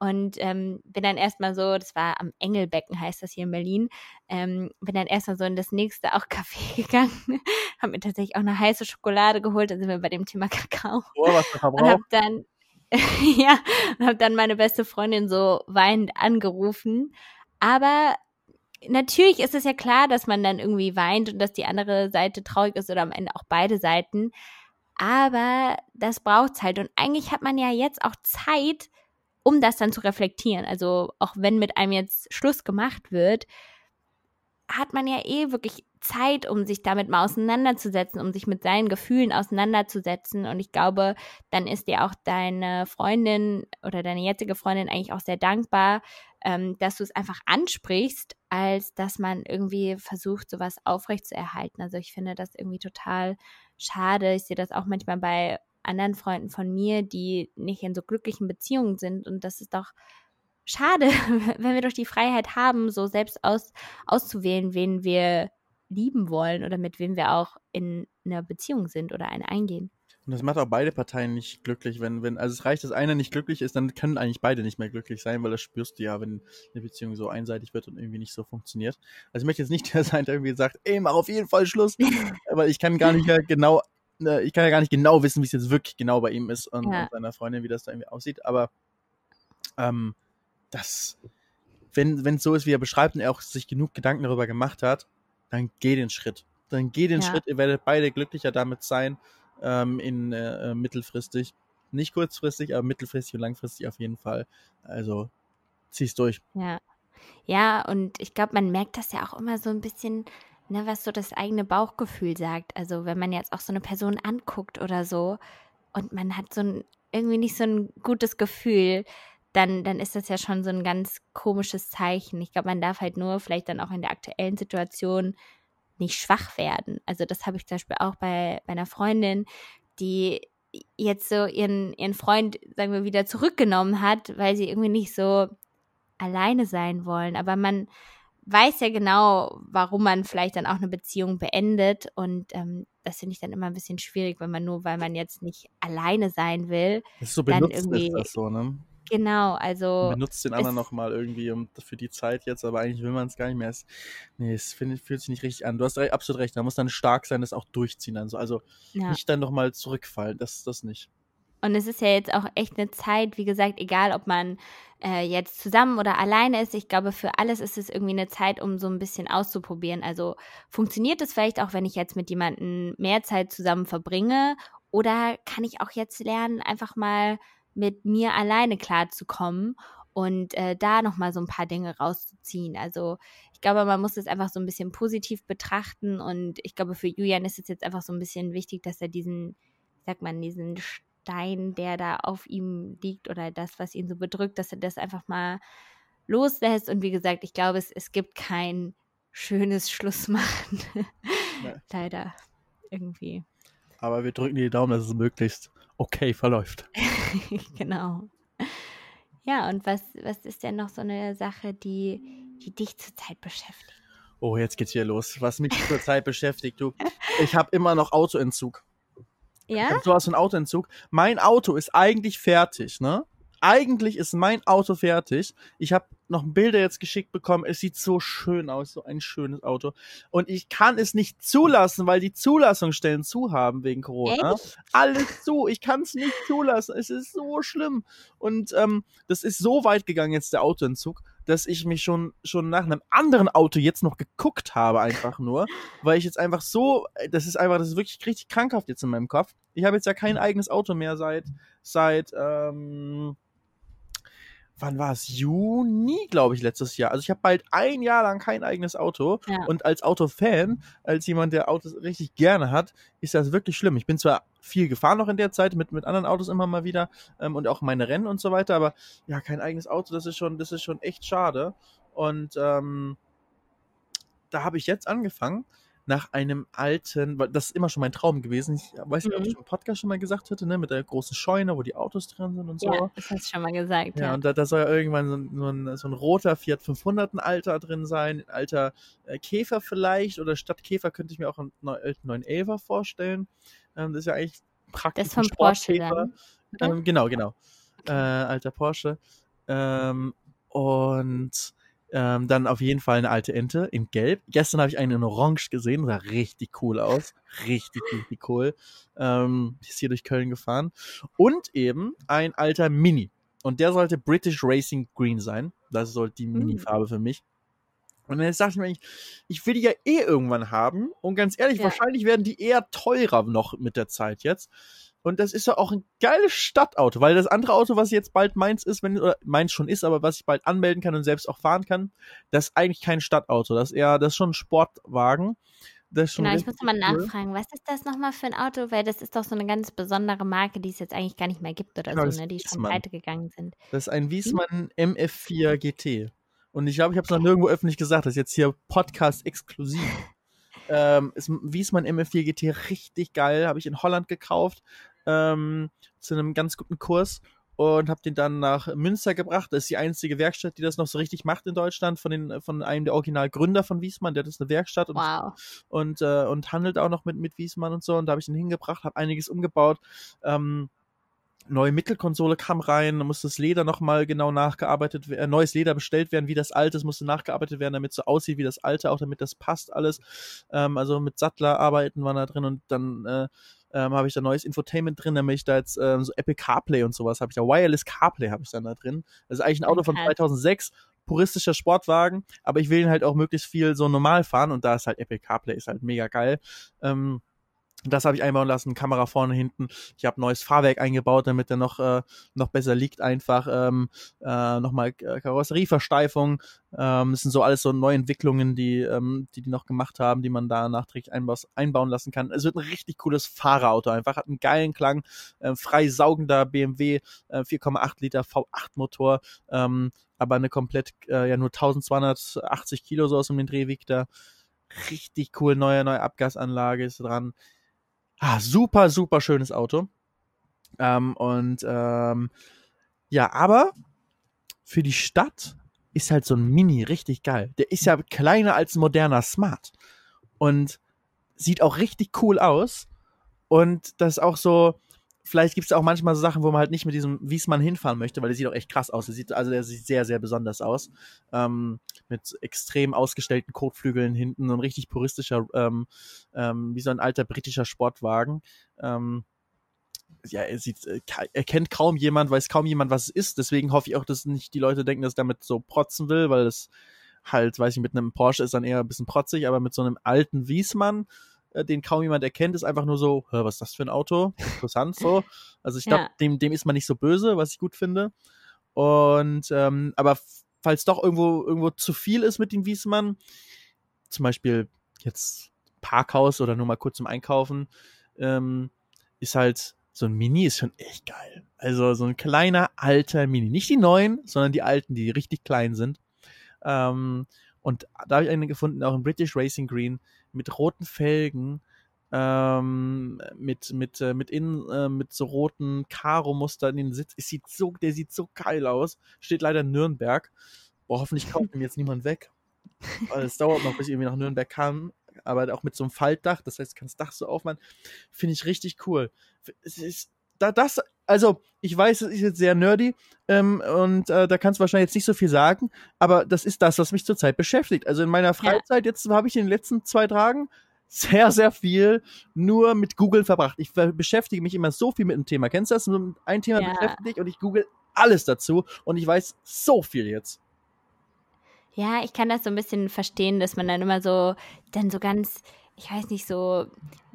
Speaker 3: Und ähm, bin dann erstmal so, das war am Engelbecken, heißt das hier in Berlin, ähm, bin dann erstmal so in das nächste auch Café gegangen, habe mir tatsächlich auch eine heiße Schokolade geholt, dann sind wir bei dem Thema Kakao.
Speaker 2: Oh, was
Speaker 3: Und hab dann, ja, und hab dann meine beste Freundin so weinend angerufen. Aber natürlich ist es ja klar, dass man dann irgendwie weint und dass die andere Seite traurig ist oder am Ende auch beide Seiten. Aber das braucht's halt. Und eigentlich hat man ja jetzt auch Zeit, um das dann zu reflektieren. Also auch wenn mit einem jetzt Schluss gemacht wird, hat man ja eh wirklich Zeit, um sich damit mal auseinanderzusetzen, um sich mit seinen Gefühlen auseinanderzusetzen. Und ich glaube, dann ist dir auch deine Freundin oder deine jetzige Freundin eigentlich auch sehr dankbar, ähm, dass du es einfach ansprichst, als dass man irgendwie versucht, sowas aufrechtzuerhalten. Also ich finde das irgendwie total schade. Ich sehe das auch manchmal bei anderen Freunden von mir, die nicht in so glücklichen Beziehungen sind. Und das ist doch schade, wenn wir doch die Freiheit haben, so selbst aus, auszuwählen, wen wir lieben wollen oder mit wem wir auch in einer Beziehung sind oder eine eingehen.
Speaker 2: Und das macht auch beide Parteien nicht glücklich, wenn, wenn, also es reicht, dass einer nicht glücklich ist, dann können eigentlich beide nicht mehr glücklich sein, weil das spürst du ja, wenn eine Beziehung so einseitig wird und irgendwie nicht so funktioniert. Also ich möchte jetzt nicht der sein, der irgendwie sagt, ey, mach auf jeden Fall Schluss, aber ich kann gar nicht ja genau, äh, ich kann ja gar nicht genau wissen, wie es jetzt wirklich genau bei ihm ist und,
Speaker 3: Ja.
Speaker 2: und seiner Freundin, wie das da irgendwie aussieht, aber ähm, das, wenn wenn es so ist, wie er beschreibt und er auch sich genug Gedanken darüber gemacht hat, dann geh den Schritt. Dann geh den
Speaker 3: Ja.
Speaker 2: Schritt, ihr werdet beide glücklicher damit sein, ähm, in äh, äh, mittelfristig. Nicht kurzfristig, aber mittelfristig und langfristig auf jeden Fall. Also zieh's durch.
Speaker 3: Ja. Ja, und ich glaube, man merkt das ja auch immer so ein bisschen, ne, was so das eigene Bauchgefühl sagt. Also wenn man jetzt auch so eine Person anguckt oder so und man hat so ein irgendwie nicht so ein gutes Gefühl, dann, dann ist das ja schon so ein ganz komisches Zeichen. Ich glaube, man darf halt nur vielleicht dann auch in der aktuellen Situation nicht schwach werden. Also das habe ich zum Beispiel auch bei, bei einer Freundin, die jetzt so ihren, ihren Freund, sagen wir, wieder zurückgenommen hat, weil sie irgendwie nicht so alleine sein wollen. Aber man weiß ja genau, warum man vielleicht dann auch eine Beziehung beendet. Und ähm, das finde ich dann immer ein bisschen schwierig, wenn man nur, weil man jetzt nicht alleine sein will.
Speaker 2: Das ist so
Speaker 3: Dann
Speaker 2: benutzt
Speaker 3: irgendwie-
Speaker 2: ist das so, ne?
Speaker 3: Genau, also
Speaker 2: Man benutzt den anderen nochmal irgendwie um, für die Zeit jetzt, aber eigentlich will man es gar nicht mehr. Es, nee, es find, fühlt sich nicht richtig an. Du hast absolut recht, da muss dann stark sein, das auch durchziehen. Dann so. Also
Speaker 3: ja.
Speaker 2: nicht dann nochmal zurückfallen, das das nicht.
Speaker 3: Und es ist ja jetzt auch echt eine Zeit, wie gesagt, egal ob man äh, jetzt zusammen oder alleine ist, ich glaube, für alles ist es irgendwie eine Zeit, um so ein bisschen auszuprobieren. Also funktioniert es vielleicht auch, wenn ich jetzt mit jemandem mehr Zeit zusammen verbringe? Oder kann ich auch jetzt lernen, einfach mal mit mir alleine klarzukommen und äh, da nochmal so ein paar Dinge rauszuziehen? Also ich glaube, man muss es einfach so ein bisschen positiv betrachten und ich glaube, für Julian ist es jetzt einfach so ein bisschen wichtig, dass er diesen, sagt man, diesen Stein, der da auf ihm liegt oder das, was ihn so bedrückt, dass er das einfach mal loslässt. Und wie gesagt, ich glaube, es, es gibt kein schönes Schlussmachen. Leider. Irgendwie.
Speaker 2: Aber wir drücken dir die Daumen, dass es möglichst okay verläuft.
Speaker 3: genau. Ja, und was, was ist denn noch so eine Sache, die, die dich zurzeit beschäftigt?
Speaker 2: Oh, jetzt geht's hier los. Was mich zurzeit beschäftigt, du. Ich habe immer noch Autoentzug.
Speaker 3: Ja?
Speaker 2: hab sowas von Autoentzug. Mein Auto ist eigentlich fertig, ne? Eigentlich ist mein Auto fertig. Ich habe noch Bilder jetzt geschickt bekommen. Es sieht so schön aus, so ein schönes Auto. Und ich kann es nicht zulassen, weil die Zulassungsstellen zu haben wegen Corona.
Speaker 3: Echt?
Speaker 2: Alles zu. Ich kann es nicht zulassen. Es ist so schlimm. Und ähm, das ist so weit gegangen jetzt der Autoentzug, dass ich mich schon schon nach einem anderen Auto jetzt noch geguckt habe einfach nur, weil ich jetzt einfach so, das ist einfach, das ist wirklich richtig krankhaft jetzt in meinem Kopf. Ich habe jetzt ja kein eigenes Auto mehr seit seit ähm, wann war es? Juni, glaube ich, letztes Jahr. Also ich habe bald ein Jahr lang kein eigenes Auto.
Speaker 3: Ja.
Speaker 2: Und als Autofan, als jemand, der Autos richtig gerne hat, ist das wirklich schlimm. Ich bin zwar viel gefahren noch in der Zeit, mit, mit anderen Autos immer mal wieder ähm, und auch meine Rennen und so weiter, aber ja, kein eigenes Auto, das ist schon, das ist schon echt schade. Und ähm, da habe ich jetzt angefangen, nach einem alten, weil das ist immer schon mein Traum gewesen. Ich weiß nicht, ob ich
Speaker 3: Mhm.
Speaker 2: im Podcast schon mal gesagt hatte, ne, mit der großen Scheune, wo die Autos drin sind und so.
Speaker 3: Ja, das hast du schon mal gesagt.
Speaker 2: Ja,
Speaker 3: Ja,
Speaker 2: und da, da soll ja irgendwann so ein, so, ein, so ein roter Fiat 500 ein alter drin sein, ein alter äh, Käfer vielleicht oder statt Käfer könnte ich mir auch einen neu- alten 911er vorstellen. Ähm, das ist ja eigentlich praktisch
Speaker 3: das vom
Speaker 2: ein
Speaker 3: Porsche dann.
Speaker 2: Ähm, genau, genau. Äh, alter Porsche. Ähm, und ähm, dann auf jeden Fall eine alte Ente in Gelb. Gestern habe ich einen in Orange gesehen, sah richtig cool aus. Richtig, richtig cool. Ähm, ist hier durch Köln gefahren. Und eben ein alter Mini. Und der sollte British Racing Green sein. Das sollte die
Speaker 3: Mm.
Speaker 2: Mini-Farbe für mich. Und jetzt dachte ich mir ich will die ja eh irgendwann haben. Und ganz ehrlich,
Speaker 3: Ja.
Speaker 2: wahrscheinlich werden die eher teurer noch mit der Zeit jetzt. Und das ist ja auch ein geiles Stadtauto, weil das andere Auto, was jetzt bald meins ist, wenn, oder meins schon ist, aber was ich bald anmelden kann und selbst auch fahren kann, das ist eigentlich kein Stadtauto. Das ist eher, das ist schon ein Sportwagen. Das schon
Speaker 3: Genau, ich muss
Speaker 2: cool.
Speaker 3: nachfragen, was ist das nochmal für ein Auto? Weil das ist doch so eine ganz besondere Marke, die es jetzt eigentlich gar nicht mehr gibt oder
Speaker 2: Genau,
Speaker 3: so, ne? Die schon
Speaker 2: Wiesmann.
Speaker 3: pleite gegangen sind.
Speaker 2: Das ist ein Wiesmann MF4 GT. Und ich glaube, ich habe es noch nirgendwo öffentlich gesagt. Das ist jetzt hier Podcast exklusiv. Ähm, ist Wiesmann MF4 GT richtig geil. Habe ich in Holland gekauft. Ähm, zu einem ganz guten Kurs. Und habe den dann nach Münster gebracht. Das ist die einzige Werkstatt, die das noch so richtig macht in Deutschland. Von, den, von einem der Originalgründer von Wiesmann. Der hat jetzt eine Werkstatt und
Speaker 3: Wow.
Speaker 2: und, äh, und handelt auch noch mit, mit Wiesmann und so. Und da habe ich ihn hingebracht, habe einiges umgebaut. Ähm, neue Mittelkonsole kam rein, da musste das Leder nochmal genau nachgearbeitet werden, äh, neues Leder bestellt werden, wie das alte, es musste nachgearbeitet werden, damit es so aussieht wie das alte, auch damit das passt alles. Ähm, also mit Sattler arbeiten waren da drin und dann äh, ähm, habe ich da neues Infotainment drin, damit ich da jetzt ähm, so Apple CarPlay und sowas habe ich da, Wireless CarPlay habe ich dann da drin. Das ist eigentlich ein Auto von
Speaker 3: Okay.
Speaker 2: 2006, puristischer Sportwagen, aber ich will ihn halt auch möglichst viel so normal fahren und da ist halt Apple CarPlay ist halt mega geil. Ähm, das habe ich einbauen lassen, Kamera vorne, hinten. Ich habe neues Fahrwerk eingebaut, damit er noch, äh, noch besser liegt einfach. Ähm, äh, Nochmal äh, Karosserieversteifung. Ähm, das sind so alles so Neuentwicklungen, die, ähm, die die noch gemacht haben, die man da nachträglich einbaus, einbauen lassen kann. Es wird ein richtig cooles Fahrerauto einfach. Hat einen geilen Klang. Äh, frei saugender BMW, äh, 4,8 Liter V8 Motor. Ähm, aber eine komplett, äh, ja nur 1280 Kilo so aus um den Dreh wiegt er. Richtig cool, neue, neue Abgasanlage ist dran. Ah, super, super schönes Auto. Ähm, und ähm, ja, aber für die Stadt ist halt so ein Mini richtig geil. Der ist ja kleiner als ein moderner Smart. Und sieht auch richtig cool aus. Und das ist auch so, vielleicht gibt es auch manchmal so Sachen, wo man halt nicht mit diesem Wiesmann hinfahren möchte, weil der sieht auch echt krass aus. Der sieht, also der sieht sehr, sehr besonders aus. Ähm, mit extrem ausgestellten Kotflügeln hinten, so ein richtig puristischer, ähm, ähm, wie so ein alter britischer Sportwagen. Ähm, ja, er sieht, äh, ke- er kennt kaum jemand, weiß kaum jemand, was es ist. Deswegen hoffe ich auch, dass nicht die Leute denken, dass damit so protzen will, weil es halt, weiß ich, mit einem Porsche ist dann eher ein bisschen protzig, aber mit so einem alten Wiesmann, den kaum jemand erkennt, ist einfach nur so, "Hä, was ist das für ein Auto? Interessant so. Also ich glaube,
Speaker 3: Ja.
Speaker 2: dem, dem ist man nicht so böse, was ich gut finde. Und ähm, aber falls doch irgendwo irgendwo zu viel ist mit dem Wiesmann, zum Beispiel jetzt Parkhaus oder nur mal kurz zum Einkaufen, ähm, ist halt so ein Mini ist schon echt geil. Also so ein kleiner alter Mini, nicht die neuen, sondern die alten, die richtig klein sind. Ähm, und da habe ich einen gefunden, auch in British Racing Green mit roten Felgen, ähm, mit mit äh, mit innen äh, mit so roten Karo-Muster in den Sitz. Es sieht so, der sieht so geil aus. Steht leider in Nürnberg. Boah, hoffentlich kauft ihm jetzt niemand weg. Es dauert noch, bis ich irgendwie nach Nürnberg kam. Aber auch mit so einem Faltdach, das heißt, ich kann das Dach so aufmachen. Finde ich richtig cool. Es ist, da das, also, ich weiß, es ist jetzt sehr nerdy ähm, und äh, da kannst du wahrscheinlich jetzt nicht so viel sagen, aber das ist das, was mich zurzeit beschäftigt. Also in meiner Freizeit, jetzt habe ich in den letzten zwei Tagen sehr, sehr viel nur mit Google verbracht. Ich beschäftige mich immer so viel mit dem Thema. Kennst du das? Ein Thema
Speaker 3: Ja.
Speaker 2: beschäftigt dich und ich google alles dazu und ich weiß so viel jetzt.
Speaker 3: Ja, ich kann das so ein bisschen verstehen, dass man dann immer so, dann so ganz, ich weiß nicht, so,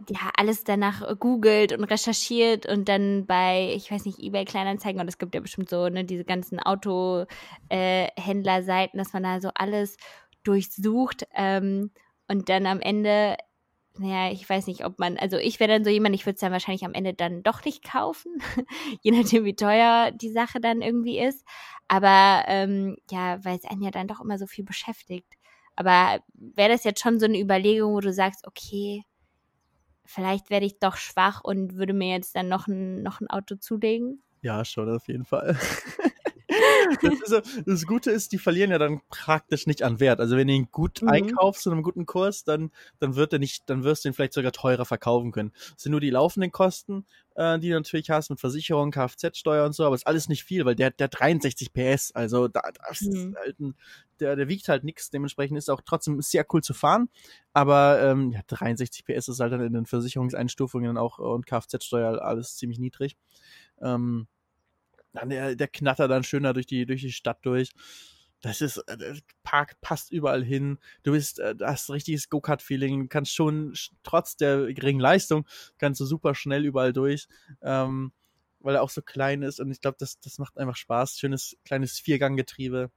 Speaker 3: ja, alles danach äh, googelt und recherchiert und dann bei, ich weiß nicht, eBay Kleinanzeigen und es gibt ja bestimmt so, ne, diese ganzen Autohändlerseiten, dass man da so alles durchsucht ähm, und dann am Ende, naja, ich weiß nicht, ob man, also ich wäre dann so jemand, ich würde es dann wahrscheinlich am Ende dann doch nicht kaufen, je nachdem, wie teuer die Sache dann irgendwie ist. Aber ähm, ja, weil es einen ja dann doch immer so viel beschäftigt. Aber wäre das jetzt schon so eine Überlegung, wo du sagst, okay, vielleicht werde ich doch schwach und würde mir jetzt dann noch ein, noch ein Auto zulegen?
Speaker 2: Ja, schon, auf jeden Fall. das, so, das, Gute ist, die verlieren ja dann praktisch nicht an Wert. Also wenn du ihn gut mhm. einkaufst zu einem guten Kurs, dann, dann wird er nicht, dann wirst du ihn vielleicht sogar teurer verkaufen können. Das sind nur die laufenden Kosten, äh, die du natürlich hast mit Versicherung, Kfz-Steuer und so, aber ist alles nicht viel, weil der, der 63 PS, also da, das mhm. ist halt ein, der, der wiegt halt nichts, dementsprechend ist auch trotzdem sehr cool zu fahren, aber ähm, ja, 63 PS ist halt dann in den Versicherungseinstufungen auch und Kfz-Steuer alles ziemlich niedrig. Ähm, dann der, der knattert dann schöner durch die, durch die Stadt durch. Das ist, äh, der Park passt überall hin. Du bist, äh, hast richtiges Go-Kart-Feeling. Kannst schon, trotz der geringen Leistung, kannst du super schnell überall durch. Ähm, weil er auch so klein ist und ich glaube, das, das macht einfach Spaß. Schönes kleines Vierganggetriebe.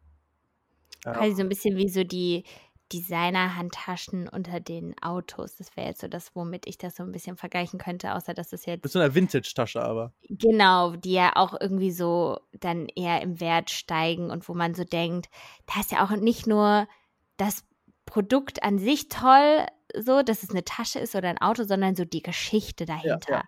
Speaker 3: Ja. Also so ein bisschen wie so die, Designer-Handtaschen unter den Autos. Das wäre jetzt so das, womit ich das so ein bisschen vergleichen könnte, außer dass es jetzt.
Speaker 2: Mit so einer Vintage-Tasche aber.
Speaker 3: Genau, die ja auch irgendwie so dann eher im Wert steigen und wo man so denkt, da ist ja auch nicht nur das Produkt an sich toll, so, dass es eine Tasche ist oder ein Auto, sondern so die Geschichte dahinter. Ja, ja.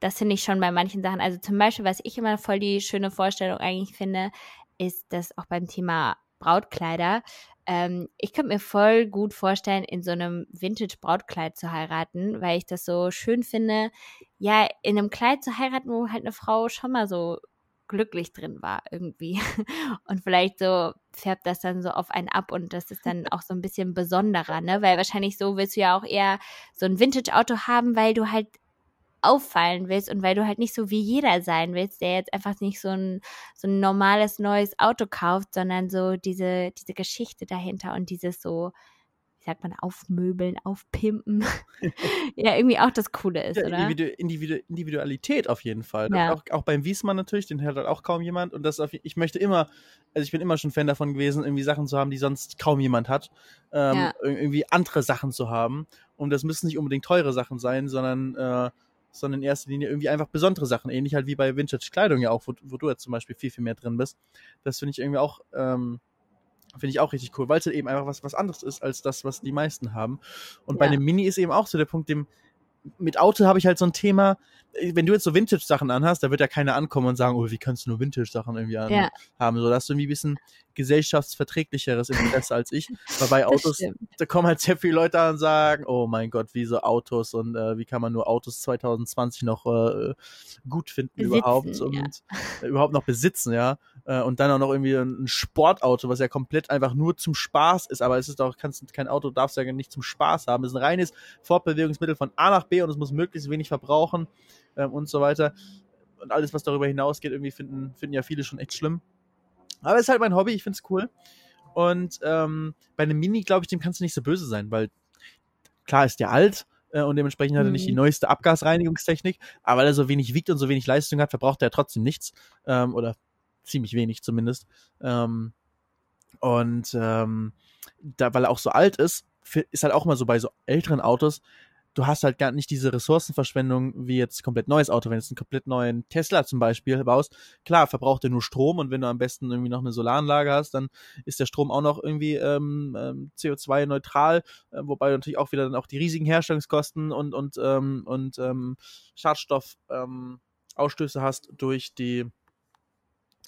Speaker 3: Das finde ich schon bei manchen Sachen. Also zum Beispiel, was ich immer voll die schöne Vorstellung eigentlich finde, ist, dass auch beim Thema Brautkleider, ähm, ich könnte mir voll gut vorstellen, in so einem Vintage-Brautkleid zu heiraten, weil ich das so schön finde, ja, in einem Kleid zu heiraten, wo halt eine Frau schon mal so glücklich drin war irgendwie. Und vielleicht so färbt das dann so auf einen ab und das ist dann auch so ein bisschen besonderer, ne? Weil wahrscheinlich so willst du ja auch eher so ein Vintage-Auto haben, weil du halt auffallen willst und weil du halt nicht so wie jeder sein willst, der jetzt einfach nicht so ein, so ein normales neues Auto kauft, sondern so diese, diese Geschichte dahinter und dieses so, wie sagt man, aufmöbeln, aufpimpen. ja, irgendwie auch das Coole ist, ja, oder?
Speaker 2: Individu Individu Individualität auf jeden Fall. Ja. Auch, auch, beim Wiesmann natürlich, den hört halt auch kaum jemand. Und das auf, ich möchte immer, also ich bin immer schon Fan davon gewesen, irgendwie Sachen zu haben, die sonst kaum jemand hat. Ähm, ja. Irgendwie andere Sachen zu haben. Und das müssen nicht unbedingt teure Sachen sein, sondern äh, sondern in erster Linie irgendwie einfach besondere Sachen. Ähnlich halt wie bei Vintage-Kleidung ja auch, wo, wo, du jetzt zum Beispiel viel, viel mehr drin bist. Das finde ich irgendwie auch, ähm, finde ich auch richtig cool, weil es halt eben einfach was, was anderes ist als das, was die meisten haben. Und ja. bei einem Mini ist eben auch so der Punkt, dem, mit Auto habe ich halt so ein Thema, wenn du jetzt so Vintage-Sachen anhast, da wird ja keiner ankommen und sagen, oh, wie kannst du nur Vintage-Sachen irgendwie anhaben? Ja. So, da hast du irgendwie ein bisschen gesellschaftsverträglicheres Interesse als ich. Weil bei Autos, da kommen halt sehr viele Leute an und sagen, oh mein Gott, wie so Autos und äh, wie kann man nur Autos 2020 noch äh, gut finden besitzen, überhaupt und ja. äh, überhaupt noch besitzen, ja. Äh, und dann auch noch irgendwie ein, Sportauto, was ja komplett einfach nur zum Spaß ist, aber es ist doch, kannst kein Auto darfst ja nicht zum Spaß haben. Es ist ein reines Fortbewegungsmittel von A nach B und es muss möglichst wenig verbrauchen ähm, und so weiter. Und alles, was darüber hinausgeht, irgendwie finden, finden ja viele schon echt schlimm. Aber es ist halt mein Hobby, ich finde es cool. Und ähm, bei einem Mini, glaube ich, dem kannst du nicht so böse sein, weil klar ist der alt äh, und dementsprechend hat er nicht die mhm. neueste Abgasreinigungstechnik, aber weil er so wenig wiegt und so wenig Leistung hat, verbraucht er trotzdem nichts. Ähm, oder ziemlich wenig zumindest. Ähm, und ähm, da, weil er auch so alt ist, ist halt auch mal so bei so älteren Autos, du hast halt gar nicht diese Ressourcenverschwendung wie jetzt komplett neues Auto. Wenn du einen komplett neuen Tesla zum Beispiel baust, klar, verbraucht er nur Strom und wenn du am besten irgendwie noch eine Solaranlage hast, dann ist der Strom auch noch irgendwie ähm, ähm CO2-neutral, äh, wobei du natürlich auch wieder dann auch die riesigen Herstellungskosten und, und, ähm, und ähm, Schadstoffausstöße ähm, hast durch die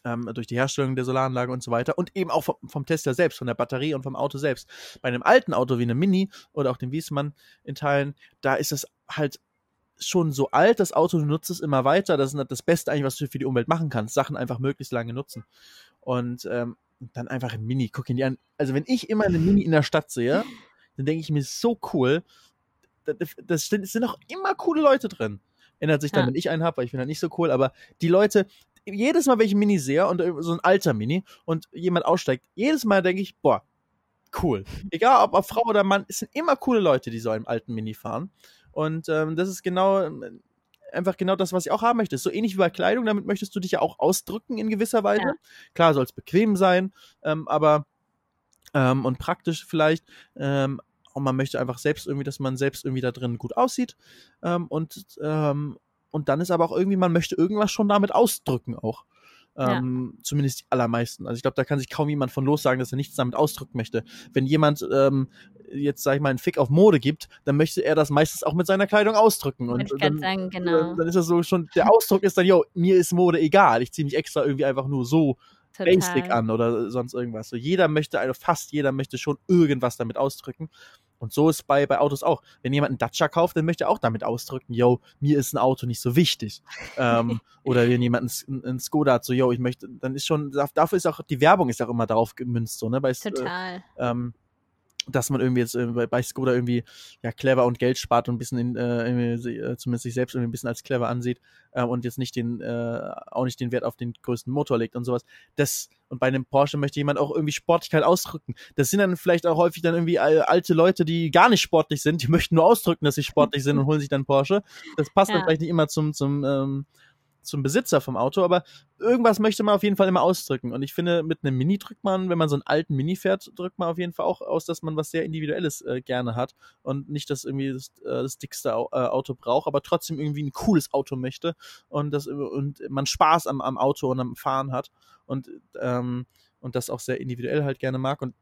Speaker 2: ähm, durch die Herstellung der Solaranlage und so weiter und eben auch vom, vom Tesla selbst, von der Batterie und vom Auto selbst. Bei einem alten Auto wie einem Mini oder auch dem Wiesmann in Teilen, da ist es halt schon so alt, das Auto, du nutzt es immer weiter. Das ist das Beste eigentlich, was du für die Umwelt machen kannst. Sachen einfach möglichst lange nutzen. Und ähm, dann einfach ein Mini, guck ihn dir an. Also wenn ich immer eine Mini in der Stadt sehe, dann denke ich mir, so cool. Da, das sind, sind auch immer coole Leute drin. Ändert sich dann, ja. wenn ich einen habe, weil ich bin halt nicht so cool, aber die Leute, jedes Mal, wenn ich ein Mini sehe und äh, so ein alter Mini und jemand aussteigt, jedes Mal denke ich, boah, cool. Egal ob, ob Frau oder Mann, es sind immer coole Leute, die so einen alten Mini fahren. Und ähm, das ist genau ähm, einfach genau das, was ich auch haben möchte. So ähnlich wie bei Kleidung, damit möchtest du dich ja auch ausdrücken in gewisser Weise. Ja. Klar soll es bequem sein, ähm, aber ähm, und praktisch vielleicht. Ähm, und man möchte einfach selbst irgendwie, dass man selbst irgendwie da drin gut aussieht. Ähm, und, ähm, und dann ist aber auch irgendwie, man möchte irgendwas schon damit ausdrücken auch. Ähm, Zumindest die allermeisten. Also ich glaube, da kann sich kaum jemand von los sagen, dass er nichts damit ausdrücken möchte. Wenn jemand ähm, jetzt, sag ich mal, einen Fick auf Mode gibt, dann möchte er das meistens auch mit seiner Kleidung ausdrücken. Und
Speaker 3: ich
Speaker 2: dann,
Speaker 3: sagen, genau.
Speaker 2: dann ist das so schon, der Ausdruck ist dann, yo, mir ist Mode egal. Ich ziehe mich extra irgendwie einfach nur so
Speaker 3: Total.
Speaker 2: basic an oder sonst irgendwas. So jeder möchte, also fast jeder möchte schon irgendwas damit ausdrücken. Und so ist bei, bei Autos auch. Wenn jemand einen Dacia kauft, dann möchte er auch damit ausdrücken, yo, mir ist ein Auto nicht so wichtig. ähm, oder wenn jemand einen, einen Skoda hat, so, yo, ich möchte, dann ist schon, dafür ist auch, die Werbung ist auch immer darauf gemünzt, so, ne? Bei,
Speaker 3: Total.
Speaker 2: Äh, ähm, dass man irgendwie jetzt äh, bei, Skoda irgendwie ja clever und Geld spart und ein bisschen in, äh, irgendwie, äh, zumindest sich selbst irgendwie ein bisschen als clever ansieht äh, und jetzt nicht den äh, auch nicht den Wert auf den größten Motor legt und sowas. Das und bei einem Porsche möchte jemand auch irgendwie Sportlichkeit ausdrücken. Das sind dann vielleicht auch häufig dann irgendwie alte Leute, die gar nicht sportlich sind, die möchten nur ausdrücken, dass sie sportlich sind und holen sich dann Porsche. Das passt dann
Speaker 3: Ja.
Speaker 2: vielleicht nicht immer zum zum ähm, zum Besitzer vom Auto, aber irgendwas möchte man auf jeden Fall immer ausdrücken. Und ich finde, mit einem Mini drückt man, wenn man so einen alten Mini fährt, drückt man auf jeden Fall auch aus, dass man was sehr Individuelles äh, gerne hat und nicht das irgendwie das, äh, das dickste Au- äh, Auto braucht, aber trotzdem irgendwie ein cooles Auto möchte und das und man Spaß am, am Auto und am Fahren hat und ähm, und das auch sehr individuell halt gerne mag und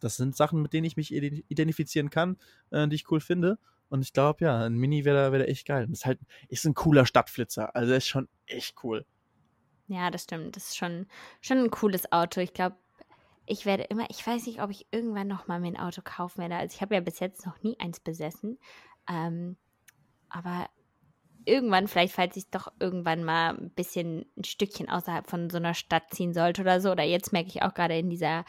Speaker 2: das sind Sachen, mit denen ich mich ide- identifizieren kann, äh, die ich cool finde. Und ich glaube, ja, ein Mini wäre wär echt geil. Und ist halt, ist ein cooler Stadtflitzer. Also ist schon echt cool.
Speaker 3: Ja, das stimmt. Das ist schon, schon ein cooles Auto. Ich glaube, ich werde immer, ich weiß nicht, ob ich irgendwann noch mal mir ein Auto kaufen werde. Also ich habe ja bis jetzt noch nie eins besessen. Ähm, aber irgendwann, vielleicht falls ich doch irgendwann mal ein bisschen ein Stückchen außerhalb von so einer Stadt ziehen sollte oder so. Oder jetzt merke ich auch gerade in dieser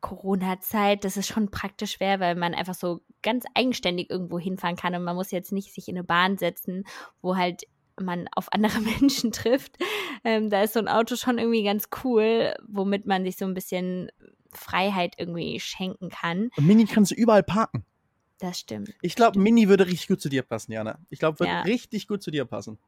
Speaker 3: Corona-Zeit, dass es schon praktisch wäre, weil man einfach so ganz eigenständig irgendwo hinfahren kann und man muss jetzt nicht sich in eine Bahn setzen, wo halt man auf andere Menschen trifft. Ähm, da ist so ein Auto schon irgendwie ganz cool, womit man sich so ein bisschen Freiheit irgendwie schenken kann.
Speaker 2: Und Mini kannst du überall parken.
Speaker 3: Das stimmt.
Speaker 2: Ich glaube, Mini würde richtig gut zu dir passen, Jana. Ich glaube, würde
Speaker 3: Ja.
Speaker 2: richtig gut zu dir passen.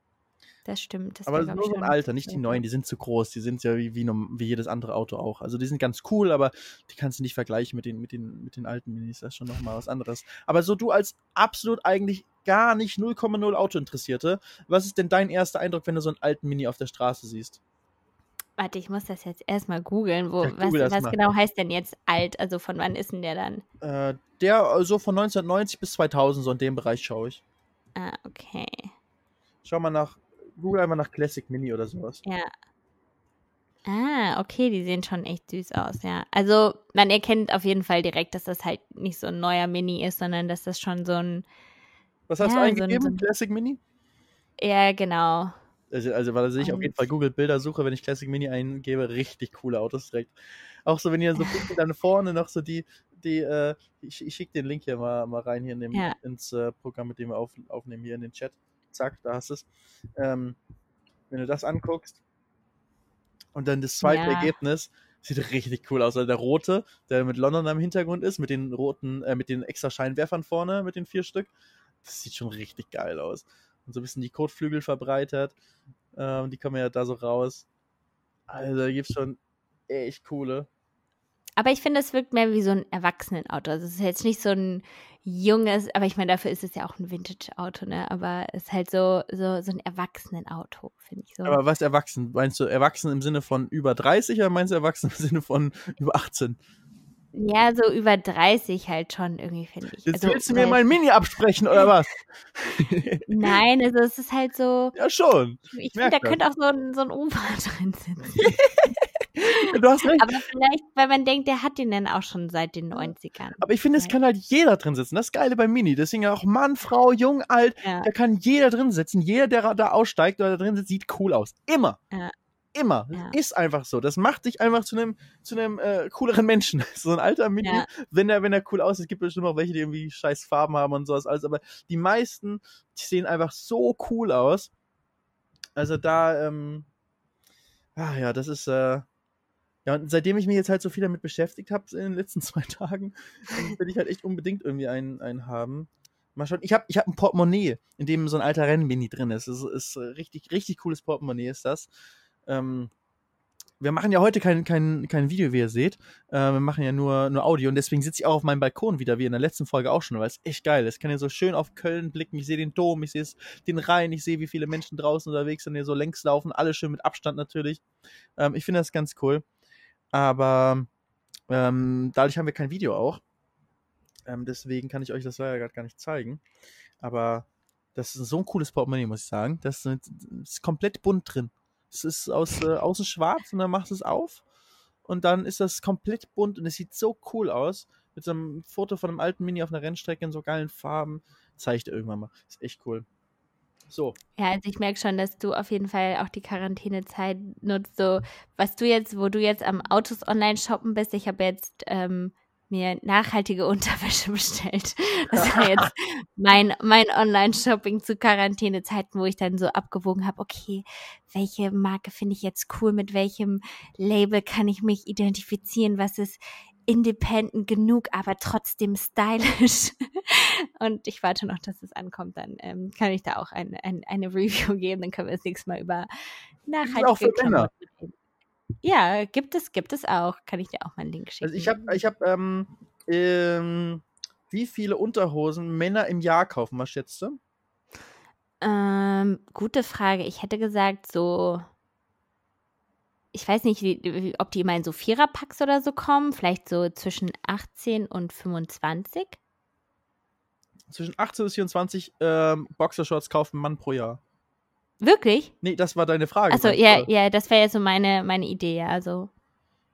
Speaker 3: Das stimmt. Das
Speaker 2: Aber nur so ein Alter, nicht die neuen, die sind zu groß. Die sind ja wie, wie, wie jedes andere Auto auch. Also die sind ganz cool, aber die kannst du nicht vergleichen mit den, mit den, mit den alten Minis. Das ist schon nochmal was anderes. Aber so du als absolut eigentlich gar nicht 0,0 Auto interessierte, was ist denn dein erster Eindruck, wenn du so einen alten Mini auf der Straße siehst?
Speaker 3: Warte, ich muss das jetzt erstmal googeln. Wo,
Speaker 2: Ja,
Speaker 3: was
Speaker 2: google
Speaker 3: was
Speaker 2: mal.
Speaker 3: genau heißt denn jetzt alt? Also von wann ist denn der dann?
Speaker 2: Äh, der so von 1990 bis 2000, so in dem Bereich schaue ich.
Speaker 3: Ah, okay.
Speaker 2: Schau mal nach, google einfach nach Classic Mini oder sowas.
Speaker 3: Ja. Ah, okay, die sehen schon echt süß aus, ja. Also man erkennt auf jeden Fall direkt, dass das halt nicht so ein neuer Mini ist, sondern dass das schon so ein,
Speaker 2: Was hast
Speaker 3: Ja,
Speaker 2: du
Speaker 3: so ein-
Speaker 2: eingegeben?
Speaker 3: so ein-
Speaker 2: Classic Mini?
Speaker 3: ja genau.
Speaker 2: Also, also weil ich auf jeden. Fall Google-Bildersuche, wenn ich Classic Mini eingebe, richtig coole Autos direkt. Auch so, wenn ihr so dann vorne noch so die, die, äh, ich, ich schicke den Link hier mal, mal rein hier in dem,
Speaker 3: Ja.
Speaker 2: ins äh, Programm, mit dem wir auf, aufnehmen, hier in den Chat. Zack, da hast du es. Ähm, wenn du das anguckst und dann das zweite
Speaker 3: Ja.
Speaker 2: Ergebnis, sieht richtig cool aus. Also der rote, der mit London am Hintergrund ist, mit den roten, äh, mit den extra Scheinwerfern vorne, mit den vier Stück, das sieht schon richtig geil aus. Und so ein bisschen die Kotflügel verbreitert. Ähm, die kommen ja da so raus. Also da gibt's schon echt coole.
Speaker 3: Aber ich finde, es wirkt mehr wie so ein Erwachsenenauto. Also es ist jetzt nicht so ein junges, aber ich meine, dafür ist es ja auch ein Vintage-Auto, ne? Aber es ist halt so, so, so ein Erwachsenenauto, finde ich so.
Speaker 2: Aber was erwachsen? Meinst du erwachsen im Sinne von über 30 oder meinst du erwachsen im Sinne von über 18?
Speaker 3: ja, so über 30 halt schon irgendwie, finde ich.
Speaker 2: Jetzt
Speaker 3: also,
Speaker 2: willst du mir mein Mini absprechen oder was?
Speaker 3: Nein, also es ist halt so,
Speaker 2: ja, schon.
Speaker 3: ich
Speaker 2: merk
Speaker 3: finde, da
Speaker 2: das.
Speaker 3: könnte auch so ein, so ein Opa drin sitzen.
Speaker 2: Du hast recht.
Speaker 3: Aber vielleicht, weil man denkt, der hat den dann auch schon seit den 90ern.
Speaker 2: Aber ich finde, es kann halt jeder drin sitzen. Das ist Geile beim Mini. Deswegen auch Mann, Frau, Jung, Alt.
Speaker 3: Ja.
Speaker 2: Da kann jeder drin sitzen. Jeder, der da aussteigt oder da drin sitzt, sieht cool aus. Immer.
Speaker 3: Ja.
Speaker 2: Immer.
Speaker 3: Ja.
Speaker 2: Ist einfach so. Das macht dich einfach zu einem zu einem äh, cooleren Menschen. So ein alter Mini,
Speaker 3: Ja.
Speaker 2: wenn er wenn er cool aussieht, es gibt bestimmt auch welche, die irgendwie scheiß Farben haben und sowas alles, aber die meisten die sehen einfach so cool aus. Also da ähm ah ja, das ist äh ja, und seitdem ich mich jetzt halt so viel damit beschäftigt habe in den letzten zwei Tagen, ähm, will ich halt echt unbedingt irgendwie einen, einen haben. Mal schauen. Ich habe ich hab ein Portemonnaie, in dem so ein alter Rennmini drin ist. Das ist, ist äh, richtig, richtig cooles Portemonnaie ist das. Ähm, wir machen ja heute kein, kein, kein Video, wie ihr seht. Äh, wir machen ja nur, nur Audio und deswegen sitze ich auch auf meinem Balkon wieder, wie in der letzten Folge auch schon, weil es echt geil ist. Ich kann ja so schön auf Köln blicken. Ich sehe den Dom, ich sehe den Rhein, ich sehe, wie viele Menschen draußen unterwegs sind, hier so längs laufen. Alle schön mit Abstand natürlich. Ähm, ich finde das ganz cool. Aber ähm, dadurch haben wir kein Video auch. Ähm, deswegen kann ich euch das leider gerade gar nicht zeigen. Aber das ist so ein cooles Portemonnaie, muss ich sagen. Das ist, komplett bunt drin. Es ist aus, äh, außen schwarz und dann machst du es auf und dann ist das komplett bunt und es sieht so cool aus. Mit so einem Foto von einem alten Mini auf einer Rennstrecke in so geilen Farben. Zeigt irgendwann mal. Ist echt cool. So.
Speaker 3: Ja, also ich merke schon, dass du auf jeden Fall auch die Quarantänezeit nutzt. So, was du jetzt, wo du jetzt am Autos online shoppen bist, ich habe jetzt ähm, mir nachhaltige Unterwäsche bestellt. Das war jetzt mein, mein Online-Shopping zu Quarantänezeiten, wo ich dann so abgewogen habe, okay, welche Marke finde ich jetzt cool, mit welchem Label kann ich mich identifizieren, was ist independent genug, aber trotzdem stylisch. Und ich warte noch, dass es ankommt, dann ähm, kann ich da auch ein, ein, eine Review geben, dann können wir das nächste Mal über nachhaltige reden. Ja, gibt es, gibt es auch. Kann ich dir auch mal einen Link schicken.
Speaker 2: Also ich habe, ich habe, ähm, ähm, wie viele Unterhosen Männer im Jahr kaufen, was schätzt du?
Speaker 3: Ähm, gute Frage. Ich hätte gesagt, so. Ich weiß nicht, wie, ob die immer in so Viererpacks oder so kommen. Vielleicht so zwischen 18 und 25.
Speaker 2: Zwischen 18 bis 24 ähm, Boxershorts kauft ein Mann pro Jahr.
Speaker 3: Wirklich?
Speaker 2: Nee, das war deine Frage. Mann.
Speaker 3: ja, ja, das wäre ja so meine, meine Idee. Also,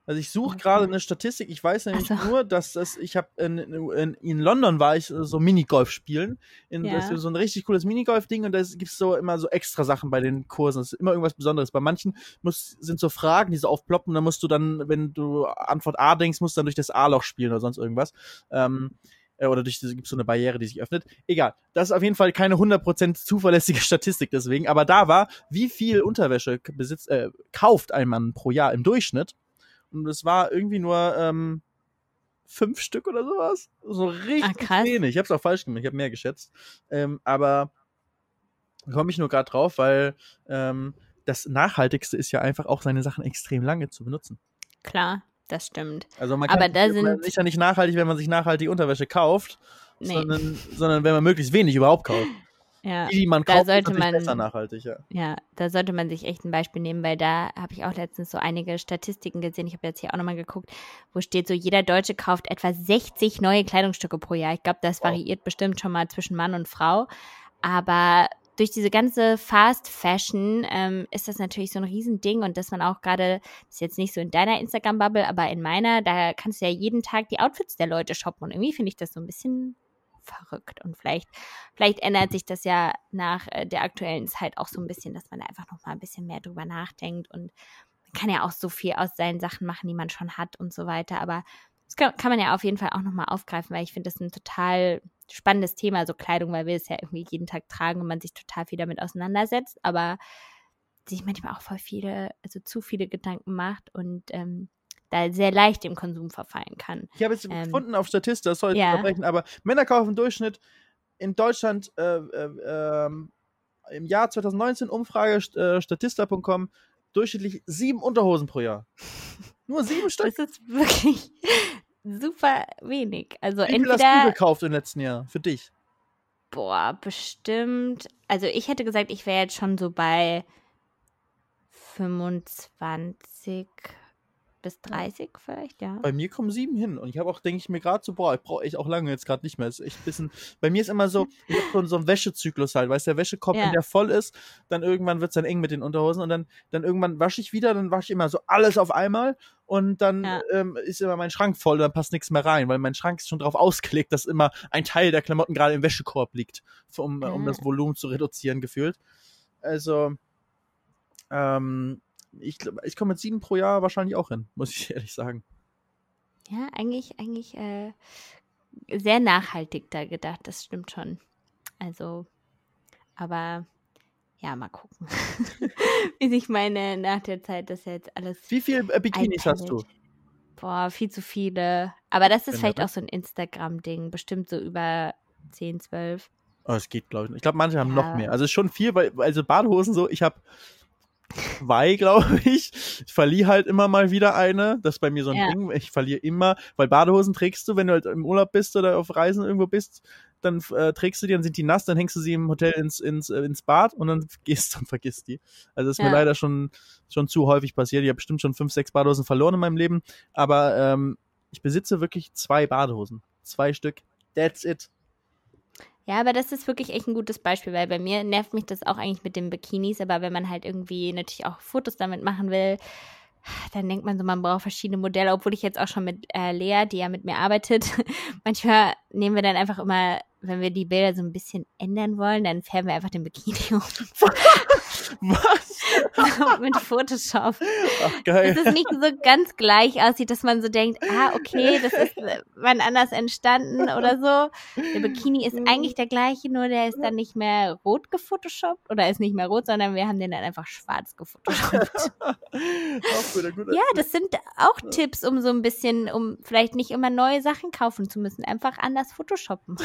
Speaker 2: Also ich suche gerade eine Statistik. Ich weiß nämlich
Speaker 3: Ach so.
Speaker 2: nur, dass das, ich habe in, in, in London war ich äh, so Minigolf spielen. In,
Speaker 3: Ja.
Speaker 2: Das ist so ein richtig cooles Minigolf-Ding und da gibt es so immer so extra Sachen bei den Kursen. Es ist immer irgendwas Besonderes. Bei manchen muss, sind so Fragen, die so aufploppen. Da musst du dann, wenn du Antwort A denkst, musst du dann durch das A-Loch spielen oder sonst irgendwas. Ähm, äh, oder durch diese gibt so eine Barriere, die sich öffnet. Egal. Das ist auf jeden Fall keine 100% zuverlässige Statistik deswegen. Aber da war, wie viel Unterwäsche besitzt, äh, kauft ein Mann pro Jahr im Durchschnitt. Und es war irgendwie nur ähm, fünf Stück oder sowas. So richtig
Speaker 3: Ah,
Speaker 2: wenig. Ich habe es auch falsch gemacht. Ich habe mehr geschätzt. Ähm, aber komme ich nur gerade drauf, weil ähm, das Nachhaltigste ist ja einfach auch seine Sachen extrem lange zu benutzen.
Speaker 3: klar, das stimmt.
Speaker 2: Also man
Speaker 3: Aber
Speaker 2: kann,
Speaker 3: da
Speaker 2: man
Speaker 3: sind-
Speaker 2: ist ja nicht nachhaltig, wenn man sich nachhaltige Unterwäsche kauft,
Speaker 3: Nee.
Speaker 2: sondern, sondern wenn man möglichst wenig überhaupt kauft.
Speaker 3: Ja.
Speaker 2: Die, die man
Speaker 3: da
Speaker 2: kauft,
Speaker 3: sollte
Speaker 2: ist natürlich
Speaker 3: man-
Speaker 2: besser nachhaltig, ja.
Speaker 3: Ja, da sollte man sich echt ein Beispiel nehmen, weil da habe ich auch letztens so einige Statistiken gesehen. Ich habe jetzt hier auch nochmal geguckt, wo steht so, jeder Deutsche kauft etwa 60 neue Kleidungsstücke pro Jahr. Ich glaube, das
Speaker 2: Wow.
Speaker 3: variiert bestimmt schon mal zwischen Mann und Frau. Aber durch diese ganze Fast Fashion ähm, ist das natürlich so ein Riesending und dass man auch gerade, das ist jetzt nicht so in deiner Instagram-Bubble, aber in meiner, da kannst du ja jeden Tag die Outfits der Leute shoppen und irgendwie finde ich das so ein bisschen verrückt. Und vielleicht, vielleicht ändert sich das ja nach äh, der aktuellen Zeit auch so ein bisschen, dass man einfach noch mal ein bisschen mehr drüber nachdenkt. Und man kann ja auch so viel aus seinen Sachen machen, die man schon hat und so weiter, aber das kann, kann man ja auf jeden Fall auch noch mal aufgreifen, weil ich finde das ein total spannendes Thema, so Kleidung, weil wir es ja irgendwie jeden Tag tragen und man sich total viel damit auseinandersetzt, aber sich manchmal auch voll viele, also zu viele Gedanken macht. Und ähm, da sehr leicht im Konsum verfallen kann.
Speaker 2: Ich habe jetzt
Speaker 3: Ähm,
Speaker 2: gefunden auf Statista, das soll ich
Speaker 3: ja.
Speaker 2: unterbrechen, aber Männer kaufen im Durchschnitt in Deutschland äh, äh, ähm, im Jahr 2019 Umfrage äh, statista.com durchschnittlich sieben Unterhosen pro Jahr. Nur sieben Stück.
Speaker 3: Das ist wirklich super wenig. Also
Speaker 2: Wie viel hast du
Speaker 3: entweder,
Speaker 2: gekauft im letzten Jahr für dich?
Speaker 3: boah, bestimmt. Also ich hätte gesagt, ich wäre jetzt schon so bei 25 bis 30 vielleicht, ja.
Speaker 2: Bei mir kommen sieben hin und ich habe auch, denke ich mir gerade so, boah, ich brauche echt auch lange jetzt gerade nicht mehr. Ist echt ein bisschen, bei mir ist immer so, ich habe so, so einen Wäschezyklus halt, weißt du, der Wäschekorb,
Speaker 3: Ja.
Speaker 2: wenn der voll ist, dann irgendwann wird es dann eng mit den Unterhosen und dann, dann irgendwann wasche ich wieder, dann wasche ich immer so alles auf einmal und dann
Speaker 3: Ja.
Speaker 2: ähm, ist immer mein Schrank voll, dann passt nichts mehr rein, weil mein Schrank ist schon darauf ausgelegt, dass immer ein Teil der Klamotten gerade im Wäschekorb liegt, um, um
Speaker 3: Ah.
Speaker 2: das Volumen zu reduzieren gefühlt. Also, ähm, ich, ich komme mit sieben pro Jahr wahrscheinlich auch hin, muss ich ehrlich sagen.
Speaker 3: Ja, eigentlich, eigentlich äh, sehr nachhaltig da gedacht, das stimmt schon. Also, aber ja, mal gucken, wie sich meine nach der Zeit das jetzt alles
Speaker 2: Wie viele äh, Bikinis hast du?
Speaker 3: einpendelt. Boah, viel zu viele. Aber das ist
Speaker 2: Wenn
Speaker 3: vielleicht
Speaker 2: da-
Speaker 3: auch so ein Instagram-Ding. Bestimmt so über 10, 12.
Speaker 2: Oh, es geht, glaube ich. Ich glaube, manche haben
Speaker 3: Ja.
Speaker 2: noch mehr. Also es ist schon viel, weil also Badehosen so, ich habe zwei, glaube ich. Ich verliere halt immer mal wieder eine. Das ist bei mir so ein
Speaker 3: Ja.
Speaker 2: Ding. Ich verliere immer, weil Badehosen trägst du, wenn du halt im Urlaub bist oder auf Reisen irgendwo bist, dann äh, trägst du die, dann sind die nass, dann hängst du sie im Hotel ins, ins, äh, ins Bad und dann gehst du und vergisst die. Also das ist mir
Speaker 3: Ja.
Speaker 2: leider schon, schon zu häufig passiert. Ich habe bestimmt schon fünf, sechs Badehosen verloren in meinem Leben, aber ähm, ich besitze wirklich zwei Badehosen. Zwei Stück. That's it.
Speaker 3: Ja, aber das ist wirklich echt ein gutes Beispiel, weil bei mir nervt mich das auch eigentlich mit den Bikinis, aber wenn man halt irgendwie natürlich auch Fotos damit machen will, dann denkt man so, man braucht verschiedene Modelle, obwohl ich jetzt auch schon mit äh, Lea, die ja mit mir arbeitet, manchmal nehmen wir dann einfach immer, wenn wir die Bilder so ein bisschen ändern wollen, dann färben wir einfach den Bikini um
Speaker 2: Was?
Speaker 3: mit Photoshop.
Speaker 2: Ach, geil.
Speaker 3: Dass es nicht so ganz gleich aussieht, dass man so denkt, ah, okay, das ist wann anders entstanden oder so. Der Bikini ist eigentlich der gleiche, nur der ist dann nicht mehr rot gefotoshoppt oder ist nicht mehr rot, sondern wir haben den dann einfach schwarz gefotoshoppt. Ja, das sind auch Tipps, um so ein bisschen, um vielleicht nicht immer neue Sachen kaufen zu müssen, einfach anders photoshoppen.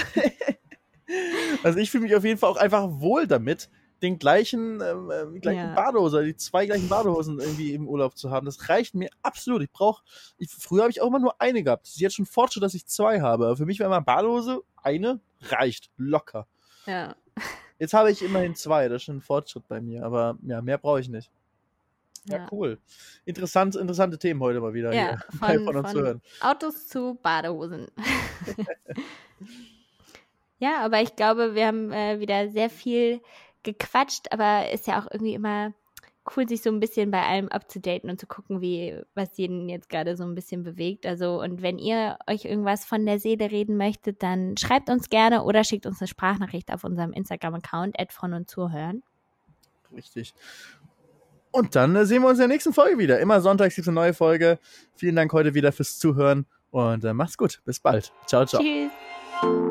Speaker 2: Also ich fühle mich auf jeden Fall auch einfach wohl damit, den gleichen, äh, gleichen
Speaker 3: Ja.
Speaker 2: Badehose, die zwei gleichen Badehosen irgendwie im Urlaub zu haben. Das reicht mir absolut. Ich brauche, ich, früher habe ich auch immer nur eine gehabt. Es ist jetzt schon Fortschritt, dass ich zwei habe. Aber für mich war immer Badehose, eine reicht. Locker.
Speaker 3: Ja.
Speaker 2: Jetzt habe ich immerhin zwei. Das ist schon ein Fortschritt bei mir. Aber ja, mehr brauche ich nicht. Ja,
Speaker 3: Ja.
Speaker 2: cool. Interessant, interessante Themen heute mal wieder
Speaker 3: Ja,
Speaker 2: hier
Speaker 3: von-
Speaker 2: von uns
Speaker 3: von-
Speaker 2: zu hören.
Speaker 3: Autos zu Badehosen. ja, aber ich glaube, wir haben äh, wieder sehr viel gequatscht, aber ist ja auch irgendwie immer cool, sich so ein bisschen bei allem abzudaten und zu gucken, wie, was jeden jetzt gerade so ein bisschen bewegt. Also, und wenn ihr euch irgendwas von der Seele reden möchtet, dann schreibt uns gerne oder schickt uns eine Sprachnachricht auf unserem Instagram-Account, von und zuhören.
Speaker 2: Richtig. Und dann äh, sehen wir uns in der nächsten Folge wieder. Immer sonntags gibt es eine neue Folge. Vielen Dank heute wieder fürs Zuhören und äh, macht's gut. Bis bald. Ciao, ciao.
Speaker 3: Tschüss.